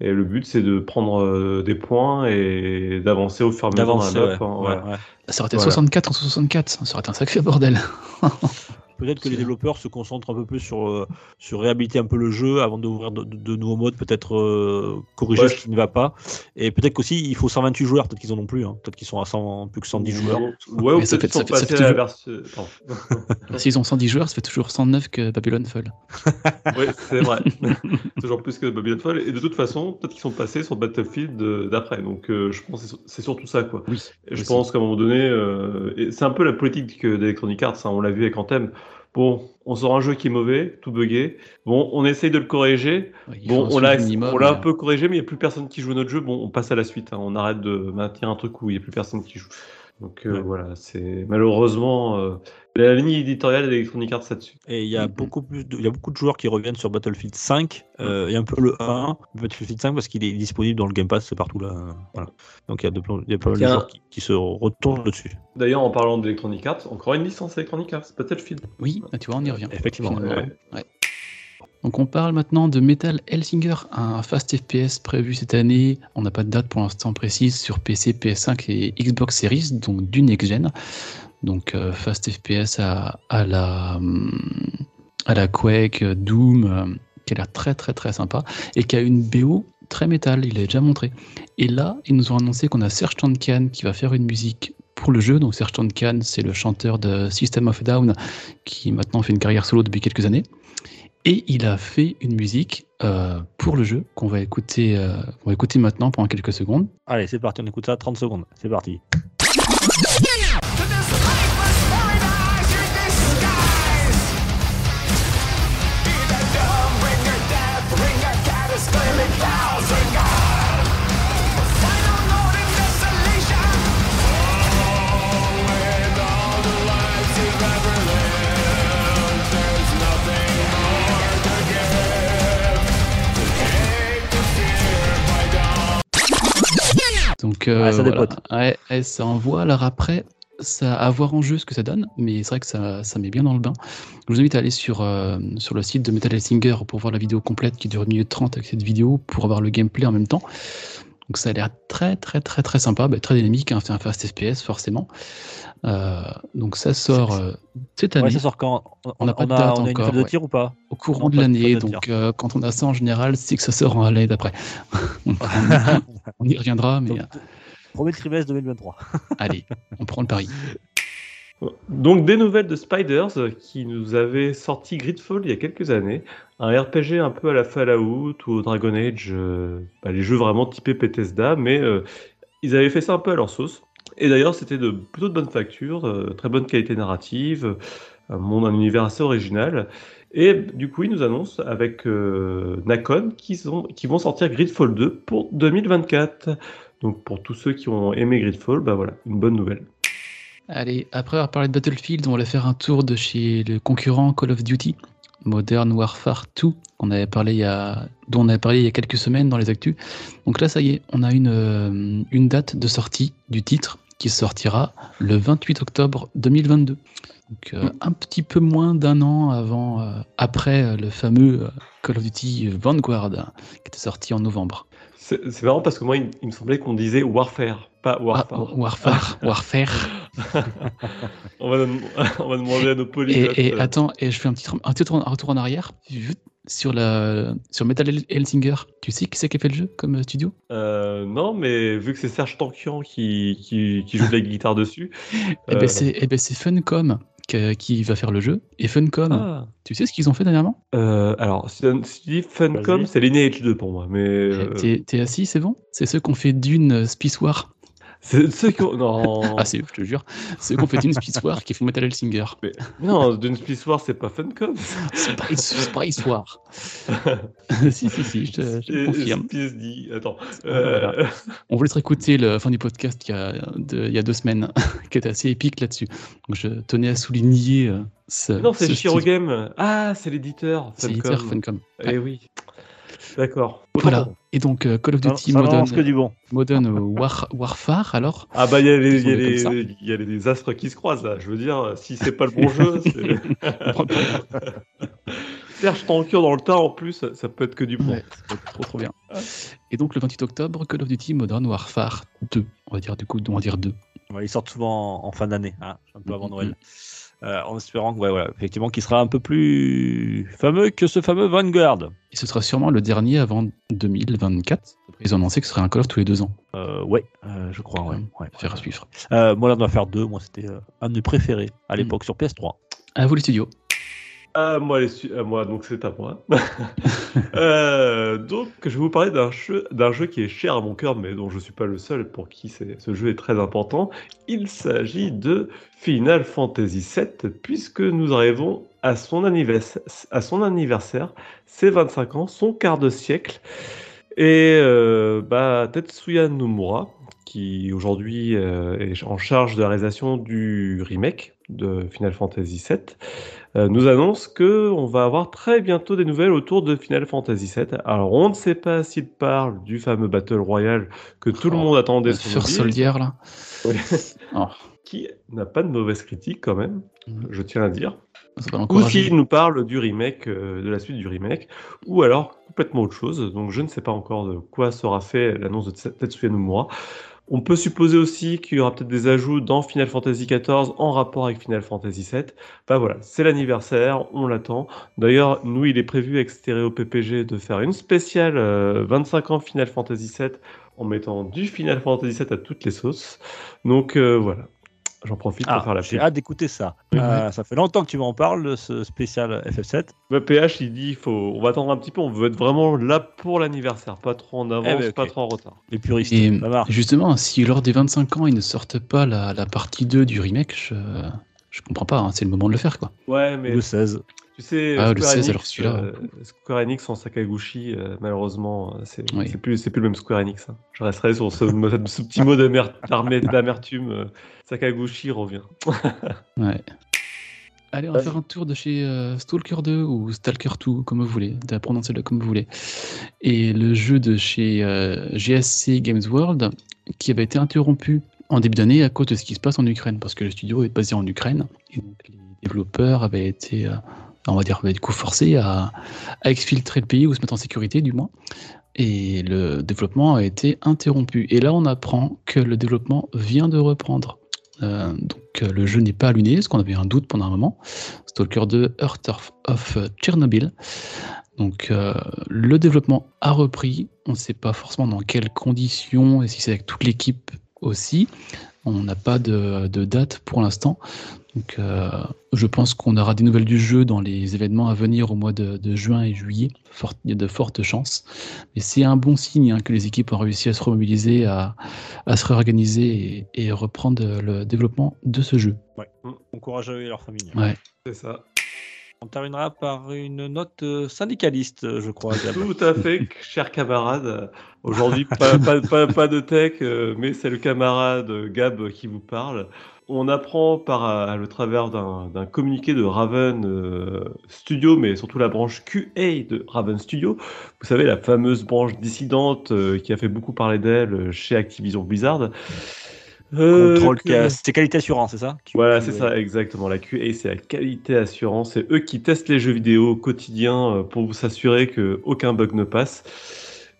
et le but c'est de prendre euh, des points et d'avancer au fur et à mesure d'avancer. Ouais, hein, voilà. ouais, ouais. Ça aurait été Voilà. 64 en 64, ça aurait été un sacré bordel. [laughs] Peut-être que les développeurs se concentrent un peu plus sur, euh, sur réhabiliter un peu le jeu avant d'ouvrir de, de- de nouveaux modes, peut-être euh, corriger Ouais, ce qui ne va pas. Et peut-être qu'aussi il faut 128 joueurs, peut-être qu'ils en ont plus. hein. Peut-être qu'ils sont à 100, plus que 110 joueurs. Ouais, ou peut-être qu'ils sont passés à la toujours- version. Pardon. [laughs] [laughs] S'ils ont 110 joueurs, ça fait toujours 109 que Babylon Fall. Oui, c'est vrai. [laughs] Toujours plus que Babylon Fall. Et de toute façon, peut-être qu'ils sont passés sur Battlefield euh, d'après. Donc euh, je pense que c'est- c'est surtout ça. quoi. Oui. Je pense qu'à un moment donné, euh, c'est un peu la politique que- d'Electronic Arts, hein, on l'a vu avec Anthem. Bon, on sort un jeu qui est mauvais, tout buggé. Bon, on essaye de le corriger. Ouais, Bon, on l'a un peu corrigé, mais il n'y a plus personne qui joue à notre jeu. Bon, on passe à la suite. hein. On arrête de maintenir un truc où il n'y a plus personne qui joue. Donc euh, Ouais. voilà, c'est malheureusement euh, la ligne éditoriale d'Electronic Arts là-dessus. Et il y a Mhm. beaucoup plus il y a beaucoup de joueurs qui reviennent sur Battlefield 5 euh, et un peu le 1, Battlefield 5 parce qu'il est disponible dans le Game Pass partout là. Voilà. Donc il y a, de, il y a pas mal de joueurs qui, qui se retournent dessus. D'ailleurs, en parlant d'Electronic Arts, encore une licence Electronic Arts, Battlefield. Oui, bah, tu vois, on y revient. Effectivement. Finalement. ouais. Ouais. Donc on parle maintenant de Metal Hellsinger, un fast FPS prévu cette année. On n'a pas de date pour l'instant précise sur PC, PS5 et Xbox Series, donc du next-gen. Donc euh, fast FPS à, la, à la Quake, Doom, euh, qui a l'air très très très sympa et qui a une BO très métal, il l'a déjà montré. Et là, ils nous ont annoncé qu'on a Serge Tankian qui va faire une musique pour le jeu. Donc Serge Tankian, c'est le chanteur de System of a Down qui maintenant fait une carrière solo depuis quelques années. Et il a fait une musique euh, pour le jeu qu'on va euh, va écouter maintenant pendant quelques secondes. Allez, c'est parti, on écoute ça 30 secondes. C'est parti. Donc, euh, Ouais, ça voilà. Ouais, ça envoie. Alors après, ça à voir en jeu ce que ça donne, mais c'est vrai que ça, ça met bien dans le bain. Je vous invite à aller sur, euh, sur le site de Metal Hellsinger pour voir la vidéo complète qui dure 1 minute 30 avec cette vidéo pour avoir le gameplay en même temps. Donc ça a l'air très très très très sympa, bah, très dynamique, hein, c'est un fast FPS forcément. Euh, donc ça sort euh, cette année Ouais, ça sort quand? On n'a a, pas de date on a une encore, fête de ouais. tir ou pas? Au courant de l'année. Donc euh, quand on a ça en général, c'est que ça sort en l'année d'après. [laughs] [laughs] On, y reviendra, mais Donc, Premier trimestre 2023. [laughs] allez, on prend le pari. Donc des nouvelles de Spiders qui nous avait sorti Gridfall il y a quelques années, un RPG un peu à la Fallout ou au Dragon Age, euh, bah, les jeux vraiment typés Bethesda, mais euh, ils avaient fait ça un peu à leur sauce. Et d'ailleurs c'était de plutôt de bonne facture, euh, très bonne qualité narrative, un monde, un univers assez original. Et du coup ils nous annoncent avec euh, sont- qu'ils vont sortir Gridfall 2 pour 2024. Donc pour tous ceux qui ont aimé Gridfall, bah voilà, une bonne nouvelle. Allez, après avoir parlé de Battlefield, on va faire un tour de chez le concurrent Call of Duty, Modern Warfare 2, qu'on avait parlé il y a, dont on avait parlé il y a quelques semaines dans les actus. Donc là, ça y est, on a une, euh, une date de sortie du titre qui sortira le 28 octobre 2022. Donc euh, un petit peu moins d'un an avant, euh, après le fameux Call of Duty Vanguard, qui était sorti en novembre. C'est marrant parce que moi, il, il me semblait qu'on disait Warfare, pas Ah, Warfare. Warfare, [laughs] Warfare. on, va, dem- [laughs] on va demander à nos polyglottes. Et, et euh, attends, et je fais un petit, un petit retour, un retour en arrière. Sur, la, sur Metal Hel- Hellsinger, tu sais qui c'est qui a fait le jeu comme euh, studio? Euh, non, mais vu que c'est Serge Tankian qui, qui, qui joue de la guitare dessus. [laughs] Eh ben c'est eh ben, c'est Funcom qui va faire le jeu. Et Funcom, ah. tu sais ce qu'ils ont fait dernièrement? Euh, alors, si si tu dis Funcom, c'est Lineage 2 pour moi. Mais euh, T'es t'es assis, c'est bon? C'est ceux qui ont fait Dune euh, Space War. C'est ceux qui ont. Non, Ah, c'est eux, je te jure. Ceux qui ont fait Dune Space War qui font Metal Hellsinger. mais, non, Dune Space War, c'est pas Funcom. Space, Space War. [laughs] si, si, si, je te, je te Et- confirme. Voilà. Euh, On vous laissera écouter le fin du podcast il y a, de- il y a deux semaines, [laughs] qui était assez épique là-dessus. Je tenais à souligner euh, ce. non, c'est ce Shiro studio. Game. Ah, c'est l'éditeur. C'est l'éditeur Funcom. Funcom. Eh oui. D'accord. Voilà. Et donc euh, Call of Duty ça Modern, n'avance que du bon. Modern War, Warfare, alors Ah bah il y y a les, y a astres qui se croisent là. Je veux dire, si c'est pas le bon jeu, c'est- [laughs] Serge Tankian dans le tas en plus, ça, peut être que du bon. Ouais, ça va être trop trop bien. Et donc le 28 octobre, Call of Duty Modern Warfare 2. On va dire du coup, on va dire 2. Ouais, ils sortent souvent en, en fin d'année, hein, un peu avant Mhm. Noël. Euh, en espérant que, ouais, voilà, effectivement, qu'il sera un peu plus fameux que ce fameux Vanguard. Et ce sera sûrement le dernier avant 2024. Ils ont annoncé que ce serait un Call of tous les deux ans. Euh, ouais, euh, je crois, ouais. ouais. Faire à suivre. Euh, Modern Warfare 2, moi, c'était un de mes préférés à Mm. l'époque sur PS3. À vous les studios. Ah, moi, les su- ah, moi, donc c'est à moi. [laughs] Euh, donc, je vais vous parler d'un jeu, d'un jeu qui est cher à mon cœur, mais dont je ne suis pas le seul pour qui ce jeu est très important. Il s'agit de Final Fantasy VII, puisque nous arrivons à son anniversaire, à ses 25 ans, son quart de siècle. Et euh, bah, Tetsuya Nomura, qui aujourd'hui euh, est en charge de la réalisation du remake de Final Fantasy VII, euh, nous annonce que on va avoir très bientôt des nouvelles autour de Final Fantasy VII. Alors on ne sait pas s'il parle du fameux Battle Royale que tout le Oh, monde attendait sur Soldier là. Oui. [laughs] Oh, qui n'a pas de mauvaise critique quand même, Mhm. je tiens à dire. Ou s'il nous parle du remake, euh, de la suite du remake, ou alors complètement autre chose. Donc je ne sais pas encore de quoi sera fait l'annonce de Tetsuya Nomura. On peut supposer aussi qu'il y aura peut-être des ajouts dans Final Fantasy XIV en rapport avec Final Fantasy VII. Bah voilà, c'est l'anniversaire, on l'attend. D'ailleurs, nous, il est prévu avec Stereo PPG de faire une spéciale euh, 25 ans Final Fantasy VII en mettant du Final Fantasy VII à toutes les sauces. Donc euh, voilà, j'en profite pour Ah, faire la j'ai pub. hâte d'écouter ça. Euh, ça fait longtemps que tu m'en parles, ce spécial FF7. Bah, PH, il dit, faut, on va attendre un petit peu, on veut être vraiment là pour l'anniversaire, pas trop en avance, Eh ben, pas trop en retard. Les puristes, Et ça marche. justement, si lors des 25 ans ils ne sortent pas la, la partie 2 du remake, je, je comprends pas, hein, c'est le moment de le faire quoi. Ouais, mais Le 16. tu sais, Ah, le Square 16, Enix, alors celui-là. euh, Square Enix en Sakaguchi, euh, malheureusement, euh, c'est Oui. c'est plus, c'est plus le même Square Enix. hein. Je resterai sur ce, [laughs] ce petit mot d'amertume. Sakaguchi revient. Ouais. Allez, on va faire un tour de chez euh, Stalker 2 ou Stalker 2, comme vous voulez, de prononcer le comme vous voulez. Et le jeu de chez euh, GSC Games World qui avait été interrompu en début d'année à cause de ce qui se passe en Ukraine, parce que le studio est basé en Ukraine, et donc les développeurs avaient été, euh, on va dire, du coup forcés à, à exfiltrer le pays ou se mettre en sécurité du moins. Et le développement a été interrompu. Et là, on apprend que le développement vient de reprendre. Euh, donc euh, le jeu n'est pas allumé, parce qu'on avait un doute pendant un moment. Stalker 2, Earth of, Chernobyl. Donc euh, le développement a repris. On ne sait pas forcément dans quelles conditions et si c'est avec toute l'équipe aussi. On n'a pas de, date pour l'instant. Donc euh, je pense qu'on aura des nouvelles du jeu dans les événements à venir au mois de, de juin et juillet. Fort, il y a de fortes chances. Mais c'est un bon signe hein, que les équipes ont réussi à se remobiliser, à, à se réorganiser et, et, reprendre le développement de ce jeu. Ouais. Bon courage à eux et leur famille. Ouais. C'est ça. On terminera par une note euh, syndicaliste, je crois. Tout à fait, cher camarade. Aujourd'hui, pas, de tech, euh, mais c'est le camarade Gab qui vous parle. On apprend par le travers d'un communiqué de Raven euh, Studio, mais surtout la branche QA de Raven Studio. Vous savez, la fameuse branche dissidente euh, qui a fait beaucoup parler d'elle chez Activision Blizzard. Euh, Contrôle que... c'est qualité assurance, c'est ça Voilà, c'est ça, exactement. La QA, c'est la qualité assurance. C'est eux qui testent les jeux vidéo au quotidien euh, pour vous s'assurer qu'aucun bug ne passe.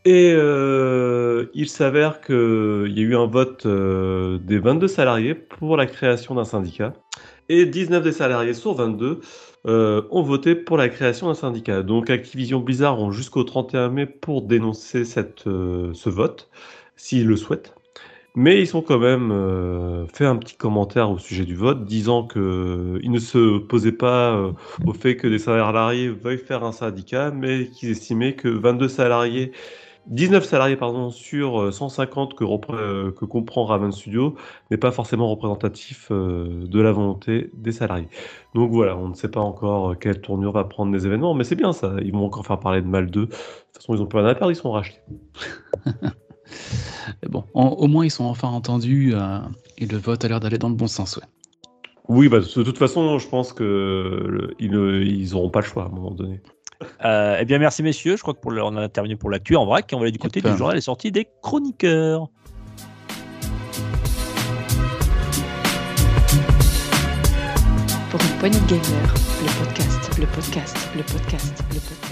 Et euh, il s'avère qu'il y a eu un vote euh, des 22 salariés pour la création d'un syndicat. Et 19 des salariés sur 22 euh, ont voté pour la création d'un syndicat. Donc Activision Blizzard ont jusqu'au 31 mai pour dénoncer cette, euh, ce vote, s'ils le souhaitent. Mais ils ont quand même euh, fait un petit commentaire au sujet du vote, disant qu'ils euh, ne se posaient pas euh, au fait que des salariés veuillent faire un syndicat, mais qu'ils estimaient que 22 salariés, 19 salariés pardon, sur 150 que, que comprend Raven Studio n'est pas forcément représentatif de la volonté des salariés. Donc voilà, on ne sait pas encore quelle tournure va prendre les événements, mais c'est bien ça. Ils vont encore faire parler de mal d'eux. De toute façon, ils ont plus rien à perdre, ils sont rachetés. [laughs] Mais bon, en, au moins ils sont enfin entendus euh, et le vote a l'air d'aller dans le bon sens. Ouais. Oui, bah, de toute façon, je pense que ils n'auront pas le choix à un moment donné. Euh, eh bien, merci messieurs. Je crois que pour le, on a terminé pour l'actu en vrac. Et on va aller du côté du journal les sorties des chroniqueurs. Pour une poignée de gamer, le podcast, le podcast, le podcast, le podcast.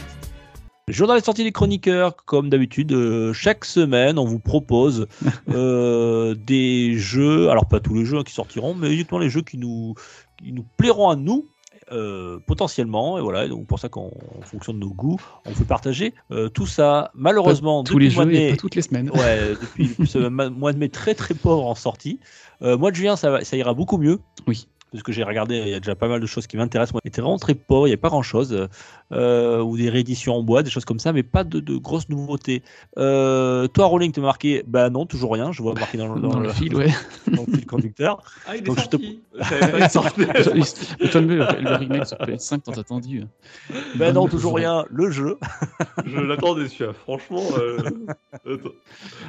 Journal des sorties des chroniqueurs, comme d'habitude, euh, chaque semaine, on vous propose [laughs] euh, des jeux, alors pas tous les jeux qui sortiront, mais uniquement les jeux qui nous, qui nous plairont à nous, euh, potentiellement, et voilà, donc pour ça qu'en fonction de nos goûts, on peut partager tout ça. Malheureusement, pas tous les jeux mai, et pas toutes les semaines. Ouais, depuis, ce [laughs] mois de mai très très pauvre en sortie. Mois de juin, ça, va, ça ira beaucoup mieux. Oui parce que j'ai regardé, il y a déjà pas mal de choses qui m'intéressent. Moi, était vraiment très pauvre, il n'y a pas grand chose, euh, ou des rééditions en bois, des choses comme ça, mais pas de, de grosses nouveautés. Euh, toi, Rolling, tu m'as marqué, bah non, toujours rien, je vois marqué dans, dans, dans le, le, fil, ouais. [laughs] dans le fil conducteur. Ah, il est Donc, sorti. Je te... le remake sur PS5 tant attendu. Ben non, toujours rien, le jeu. je l'attendais, celui-là, franchement. Euh... [laughs]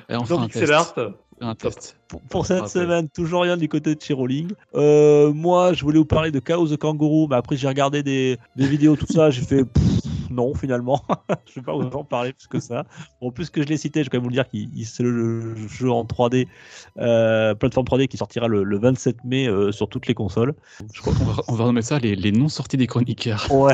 enfin, Donc, c'est l'art. Un test. Pour, pour cette ah, semaine, toujours rien du côté de chez Rolling. Euh, moi, je voulais vous parler de Chaos the Kangaroo, mais après j'ai regardé des, des, vidéos, tout ça, j'ai fait pff, non finalement. [laughs] je vais pas vous en parler plus que ça. Bon, plus que je l'ai cité, je vais quand même vous le dire qu'il c'est le jeu en 3D, euh, plateforme 3D qui sortira le, le 27 mai euh, sur toutes les consoles. Je crois qu'on va, on va renommer ça les, les non sorties des chroniqueurs. [laughs] Ouais.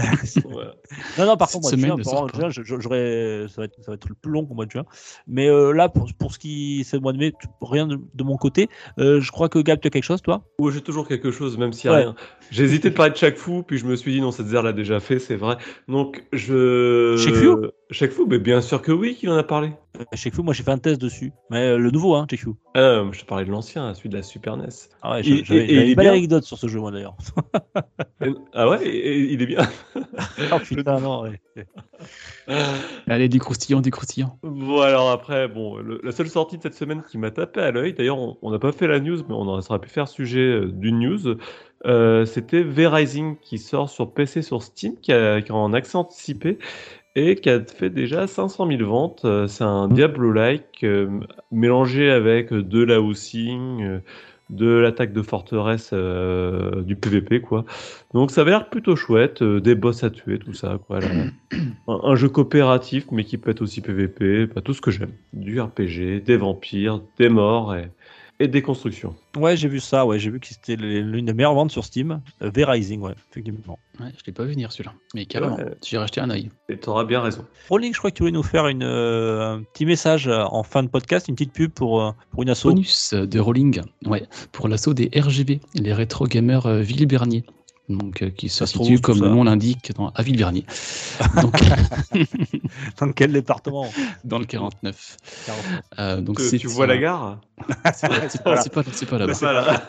Non, non, par contre, moi, juin, j'aurais, ça va, être, ça va être le plus long qu'au mois de juin. Mais euh, là, pour, pour ce qui c'est le mois de mai, rien de, de mon côté. Euh, je crois que Gab, tu as quelque chose, toi? Oui, j'ai toujours quelque chose, même s'il n'y a ouais. rien. J'ai hésité de parler de chaque fou, puis je me suis dit non, cette zère l'a déjà fait, c'est vrai. Donc je. Check Fu, mais bien sûr que oui, qu'il en a parlé. Check Fu, moi j'ai fait un test dessus. Mais euh, le nouveau, hein, Check Fu. Euh, je te parlais de l'ancien, celui de la Super NES. Ah ouais, j'avais une belle anecdote sur ce jeu, moi d'ailleurs. ah ouais, il est bien. oh putain, non, ouais. [laughs] [gasps] Allez, du croustillant, du croustillant. Bon, alors après, bon, le, la seule sortie de cette semaine qui m'a tapé à l'œil, d'ailleurs, on n'a pas fait la news, mais on aurait pu faire sujet euh, d'une news. Euh, C'était V-Rising qui sort sur PC sur Steam, qui, a, qui est en accès anticipé et qui a fait déjà 500 000 ventes. C'est un Diablo-like euh, mélangé avec de la housing, euh, de l'attaque de forteresse, euh, du PVP, quoi. Donc ça avait l'air plutôt chouette, euh, des boss à tuer, tout ça, quoi. là. [clears throat] un, un jeu coopératif, mais qui peut être aussi PVP, bah, tout ce que j'aime. Du RPG, des vampires, des morts et, et des constructions. Ouais, j'ai vu ça, ouais, j'ai vu que c'était l'une des meilleures ventes sur Steam. Euh, V-Rising, ouais, effectivement. Ouais, je l'ai pas vu venir celui-là. Mais carrément, Ouais. j'ai racheté un œil. Et t'auras bien raison. Rolling, je crois que tu voulais nous faire une, euh, un petit message euh, en fin de podcast, une petite pub pour, euh, pour une asso. Bonus de Rolling, ouais, pour l'assaut des RGB, les rétro gamers euh, Ville-Bernier. Donc, euh, qui se situe, comme le nom l'indique, dans, à Ville-Bernier. [laughs] Donc, [laughs] Dans quel département? Dans le 49. Euh, donc Que c'est tu vois la gare? [laughs] C'est pas, là-bas. Là.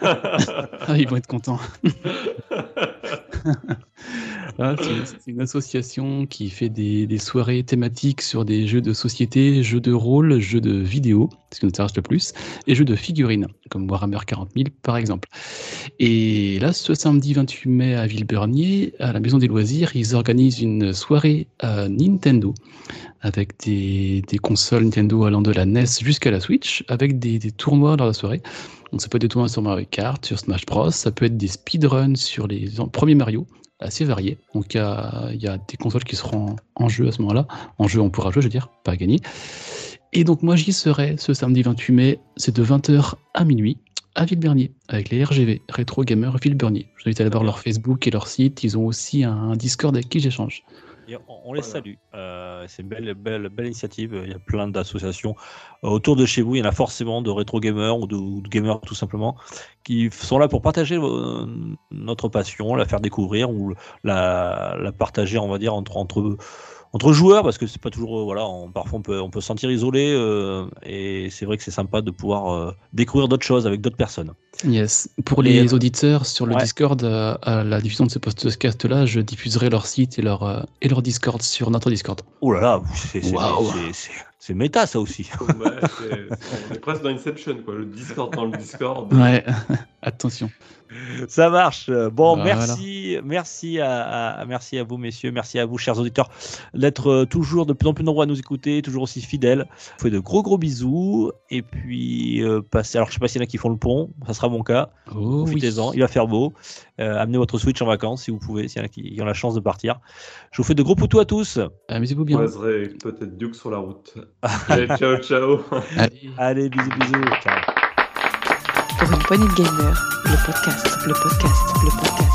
Ah, ils vont être contents. C'est une association qui fait des, soirées thématiques sur des jeux de société, jeux de rôle, jeux de vidéo, ce qui nous intéresse le plus, et jeux de figurines, comme Warhammer 40 000 par exemple. Et là, ce samedi 28 mai à Villebernier, à la Maison des Loisirs, ils organisent une soirée à Nintendo avec des, consoles Nintendo allant de la NES jusqu'à la Switch, avec des, des tournois dans la soirée. Donc ça peut être des tournois sur Mario Kart, sur Smash Bros, ça peut être des speedruns sur les premiers Mario, assez variés. Donc il y a, il y a des consoles qui seront en jeu à ce moment-là. En jeu, on pourra jouer, je veux dire, pas à gagner. Et donc moi j'y serai ce samedi 28 mai, c'est de 20h à minuit à Villebernier, avec les RGV, Retro Gamer Villebernier. Je vous invite à aller voir leur Facebook et leur site. Ils ont aussi un Discord avec qui j'échange. Et on, on les Voilà. salue. Euh, c'est une belle, belle, belle initiative. Il y a plein d'associations Euh, autour de chez vous. Il y en a forcément de rétro gamers ou de, ou de gamers tout simplement qui sont là pour partager euh, notre passion, la faire découvrir ou la, la partager, on va dire, entre, entre, entre joueurs parce que c'est pas toujours. euh, Voilà, on- parfois on peut, on peut se sentir isolé euh, et c'est vrai que c'est sympa de pouvoir euh, découvrir d'autres choses avec d'autres personnes. Yes. Pour les auditeurs sur le ouais. Discord, euh, à la diffusion de ce podcast-là, je diffuserai leur site et leur, et leur Discord sur notre Discord. Oh là là, c'est. C'est- méta ça aussi. Ouais, c'est- on est presque dans Inception, quoi. Le Discord dans le Discord. [laughs] Ouais, [laughs] attention. Ça marche. Bon, Bah, merci, merci à, à- merci à vous, messieurs, merci à vous, chers auditeurs, d'être euh, toujours de plus en plus nombreux à nous écouter, toujours aussi fidèles. Je vous fais de gros gros bisous et puis euh, passez. Alors, je sais pas s'il y en a qui font le pont, ça sera mon cas. Oh, oui. Profitez-en, il va faire beau. Euh, amenez votre Switch en vacances si vous pouvez, s'il y en a qui, qui ont la chance de partir. Je vous fais de gros poutous à tous. Amusez-vous bien. On laisserait peut-être Duke sur la route. Allez, ciao, ciao. [laughs] Allez. Allez, bisous, bisous. Ciao. Pour une poignée de gamers, le podcast, le podcast, le podcast.